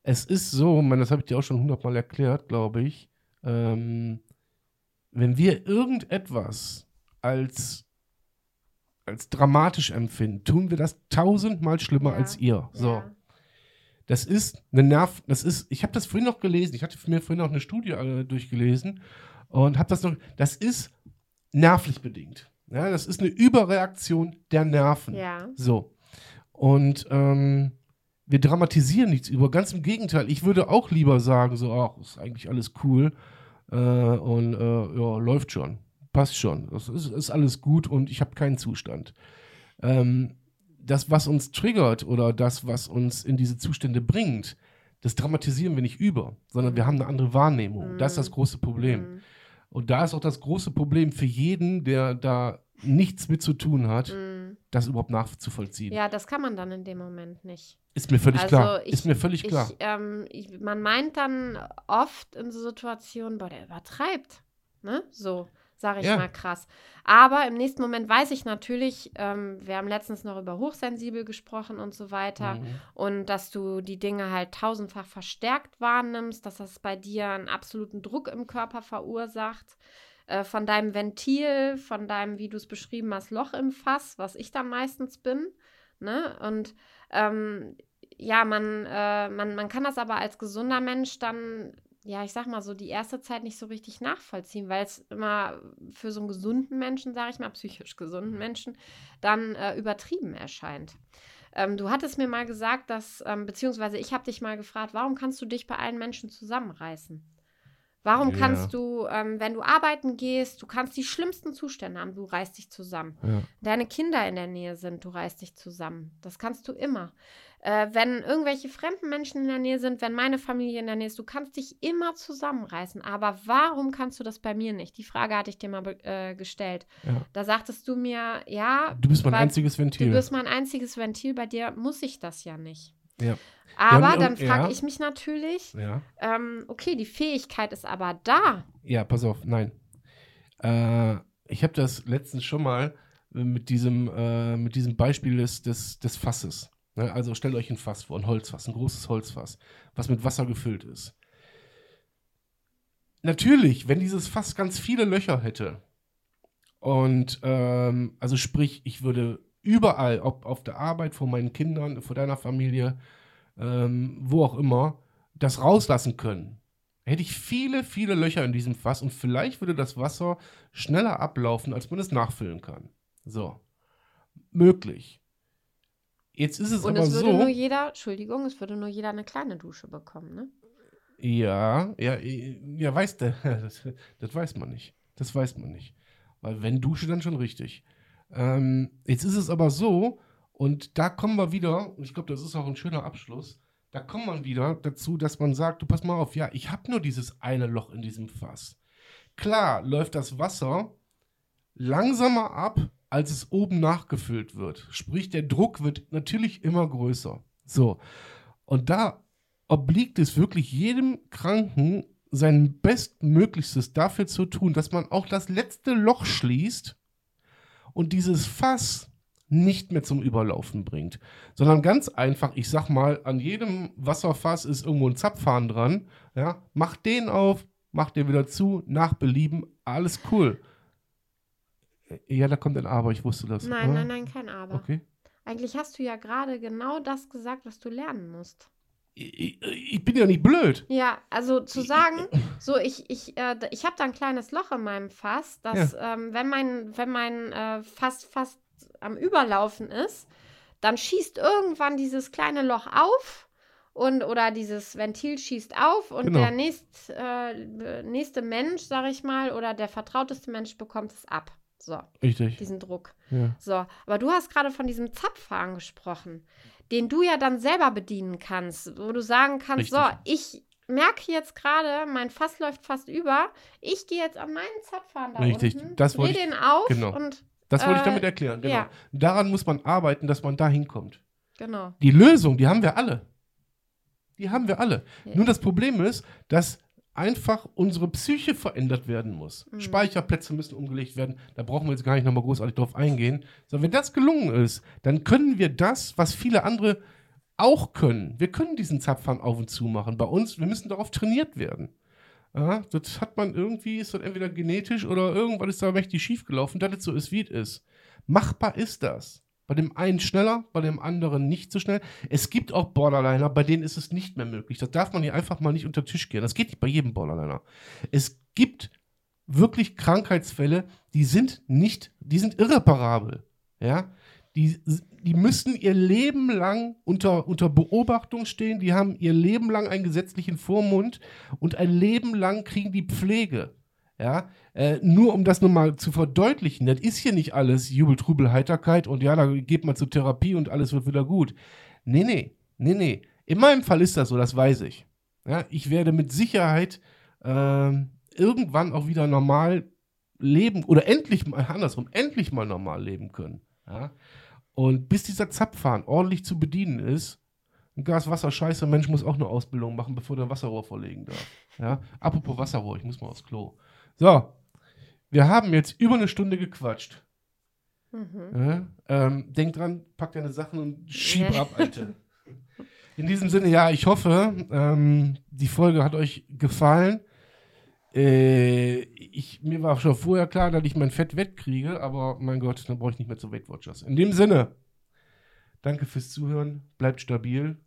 Es ist so, man, das habe ich dir auch schon hundertmal erklärt, glaube ich. Ähm, wenn wir irgendetwas als, als dramatisch empfinden, tun wir das tausendmal schlimmer Ja. als ihr. So. Ja. Das ist eine Nerv, das ist, ich habe das vorhin noch gelesen, ich hatte mir vorhin noch eine Studie äh, durchgelesen und habe das noch, das ist nervlich bedingt. Ja, das ist eine Überreaktion der Nerven. Ja. So. Und ähm, wir dramatisieren nichts über, ganz im Gegenteil. Ich würde auch lieber sagen, so, ach, ist eigentlich alles cool äh, und äh, ja, läuft schon, passt schon, das ist, ist alles gut und ich habe keinen Zustand. Ähm, das, was uns triggert oder das, was uns in diese Zustände bringt, das dramatisieren wir nicht über, sondern wir haben eine andere Wahrnehmung. Das ist das große Problem. Mhm. Und da ist auch das große Problem für jeden, der da nichts mit zu tun hat, Mhm. Das überhaupt nachzuvollziehen. Ja, das kann man dann in dem Moment nicht. Ist mir völlig Also klar. ich- ist mir völlig klar. Ich, ähm, ich, man meint dann oft in so Situationen, boah, der übertreibt. Ne? So, sage ich Ja. mal krass. Aber im nächsten Moment weiß ich natürlich, ähm, wir haben letztens noch über hochsensibel gesprochen und so weiter. Mhm. Und dass du die Dinge halt tausendfach verstärkt wahrnimmst, dass das bei dir einen absoluten Druck im Körper verursacht. Äh, von deinem Ventil, von deinem, wie du es beschrieben hast, Loch im Fass, was ich dann meistens bin. Ne? Und ähm, ja, man, äh, man, man kann das aber als gesunder Mensch dann, ja, ich sag mal so, die erste Zeit nicht so richtig nachvollziehen, weil es immer für so einen gesunden Menschen, sage ich mal, psychisch gesunden Menschen, dann äh, übertrieben erscheint. Ähm, du hattest mir mal gesagt, dass, ähm, beziehungsweise ich habe dich mal gefragt, warum kannst du dich bei allen Menschen zusammenreißen? Warum Ja. kannst du, ähm, wenn du arbeiten gehst, du kannst die schlimmsten Zustände haben, du reißt dich zusammen. Ja. Deine Kinder in der Nähe sind, du reißt dich zusammen. Das kannst du immer. Äh, wenn irgendwelche fremden Menschen in der Nähe sind, wenn meine Familie in der Nähe ist, du kannst dich immer zusammenreißen. Aber warum kannst du das bei mir nicht? Die Frage hatte ich dir mal äh, gestellt. Ja. Da sagtest du mir, ja, Du bist mein bei- einziges Ventil. Du bist mein einziges Ventil, bei dir muss ich das ja nicht. Ja. Aber und- dann frage ja. ich mich natürlich, ja. ähm, okay, die Fähigkeit ist aber da. ja, pass auf, nein. Äh, ich habe das letztens schon mal äh, mit diesem, äh, mit diesem Beispiel des, des, des Fasses. Ne? Also stellt euch ein Fass vor, ein Holzfass, ein großes Holzfass, was mit Wasser gefüllt ist. Natürlich, wenn dieses Fass ganz viele Löcher hätte und ähm, also sprich, ich würde überall, ob auf der Arbeit, vor meinen Kindern, vor deiner Familie, ähm, wo auch immer, das rauslassen können. Hätte ich viele, viele Löcher in diesem Fass und vielleicht würde das Wasser schneller ablaufen, als man es nachfüllen kann. So. Möglich. Jetzt ist es Und aber es würde so. nur jeder, Entschuldigung, es würde nur jeder eine kleine Dusche bekommen, ne? Ja, ja, ja, weißt du, das, das weiß man nicht. Das weiß man nicht. Weil wenn Dusche, dann schon richtig. Ähm, jetzt ist es aber so, und da kommen wir wieder, und ich glaube, das ist auch ein schöner Abschluss, da kommt man wieder dazu, dass man sagt, du pass mal auf, ja, ich habe nur dieses eine Loch in diesem Fass. Klar läuft das Wasser langsamer ab, als es oben nachgefüllt wird. Sprich, der Druck wird natürlich immer größer. So. Und da obliegt es wirklich jedem Kranken, sein Bestmöglichstes dafür zu tun, dass man auch das letzte Loch schließt und dieses Fass nicht mehr zum Überlaufen bringt, sondern ganz einfach, ich sag mal, an jedem Wasserfass ist irgendwo ein Zapfhahn dran, ja, mach den auf, mach den wieder zu, nach Belieben, alles cool. Ja, da kommt ein Aber, ich wusste das. Nein, ah. nein, nein, kein Aber. Okay. Eigentlich hast du ja gerade genau das gesagt, was du lernen musst. Ich, ich, bin ja nicht blöd. Ja, also zu sagen, so ich, ich, äh, ich habe da ein kleines Loch in meinem Fass, dass ja. ähm, wenn mein, wenn mein äh, Fass fast am Überlaufen ist, dann schießt irgendwann dieses kleine Loch auf und oder dieses Ventil schießt auf und genau. der nächst, äh, nächste Mensch, sag ich mal, oder der vertrauteste Mensch bekommt es ab. So. Richtig. Diesen Druck. Ja. So. Aber du hast gerade von diesem Zapfhahn gesprochen, den du ja dann selber bedienen kannst, wo du sagen kannst, Richtig. so, ich merke jetzt gerade, mein Fass läuft fast über. Ich gehe jetzt an meinen Zapfhahn da Richtig. unten, das drehe den auf genau. und das wollte äh, ich damit erklären, genau. Ja. Daran muss man arbeiten, dass man da hinkommt. Genau. Die Lösung, die haben wir alle. Die haben wir alle. Ja. Nur das Problem ist, dass einfach unsere Psyche verändert werden muss. Mhm. Speicherplätze müssen umgelegt werden. Da brauchen wir jetzt gar nicht nochmal großartig drauf eingehen. Sondern wenn das gelungen ist, dann können wir das, was viele andere auch können. Wir können diesen Zapfhahn auf und zu machen. Bei uns, wir müssen darauf trainiert werden. Ja, das hat man irgendwie, ist das entweder genetisch oder irgendwas ist da mächtig schiefgelaufen, dass es so ist, wie es ist. Machbar ist das. Bei dem einen schneller, bei dem anderen nicht so schnell. Es gibt auch Borderliner, bei denen ist es nicht mehr möglich. Das darf man hier einfach mal nicht unter den Tisch gehen. Das geht nicht bei jedem Borderliner. Es gibt wirklich Krankheitsfälle, die sind nicht, die sind irreparabel. Ja, die, die müssen ihr Leben lang unter, unter Beobachtung stehen, die haben ihr Leben lang einen gesetzlichen Vormund und ein Leben lang kriegen die Pflege. Ja, äh, nur um das nochmal zu verdeutlichen, das ist hier nicht alles Jubel, Trubel, Heiterkeit und ja, da geht man zur Therapie und alles wird wieder gut. Nee, nee, nee, nee. In meinem Fall ist das so, das weiß ich. Ja, ich werde mit Sicherheit äh, irgendwann auch wieder normal leben oder endlich mal, andersrum, endlich mal normal leben können. Ja? Und bis dieser Zapfhahn ordentlich zu bedienen ist, ein Gas, Wasser, Scheiße, Mensch muss auch eine Ausbildung machen, bevor der Wasserrohr vorlegen darf. Ja? Apropos Wasserrohr, ich muss mal aufs Klo. So, wir haben jetzt über eine Stunde gequatscht. Mhm. Ja? Ähm, denk dran, pack deine Sachen und schieb ab, Alter. In diesem Sinne, ja, ich hoffe, ähm, die Folge hat euch gefallen. Äh, ich, mir war schon vorher klar, dass ich mein Fett wettkriege, aber mein Gott, dann brauche ich nicht mehr zu Weight Watchers. In dem Sinne, danke fürs Zuhören, bleibt stabil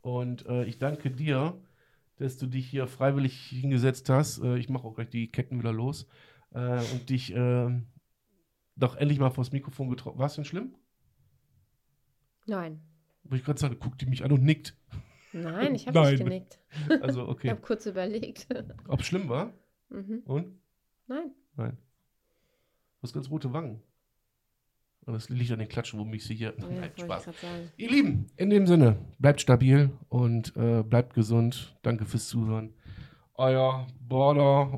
und äh, ich danke dir, dass du dich hier freiwillig hingesetzt hast. Äh, ich mache auch gleich die Ketten wieder los äh, und dich äh, doch endlich mal vors Mikrofon getroffen. War es denn schlimm? Nein. Wo ich gerade sagte, guckt die mich an und nickt. Nein, ich habe nicht genickt. Also, okay. ich habe kurz überlegt. Ob es schlimm war? Mhm. Und? Nein. Nein. Du hast ganz rote Wangen. Und das liegt an den Klatschen, wo mich sie hier. Ja, Nein, Spaß. Ihr Lieben, in dem Sinne, bleibt stabil und äh, bleibt gesund. Danke fürs Zuhören. Euer Border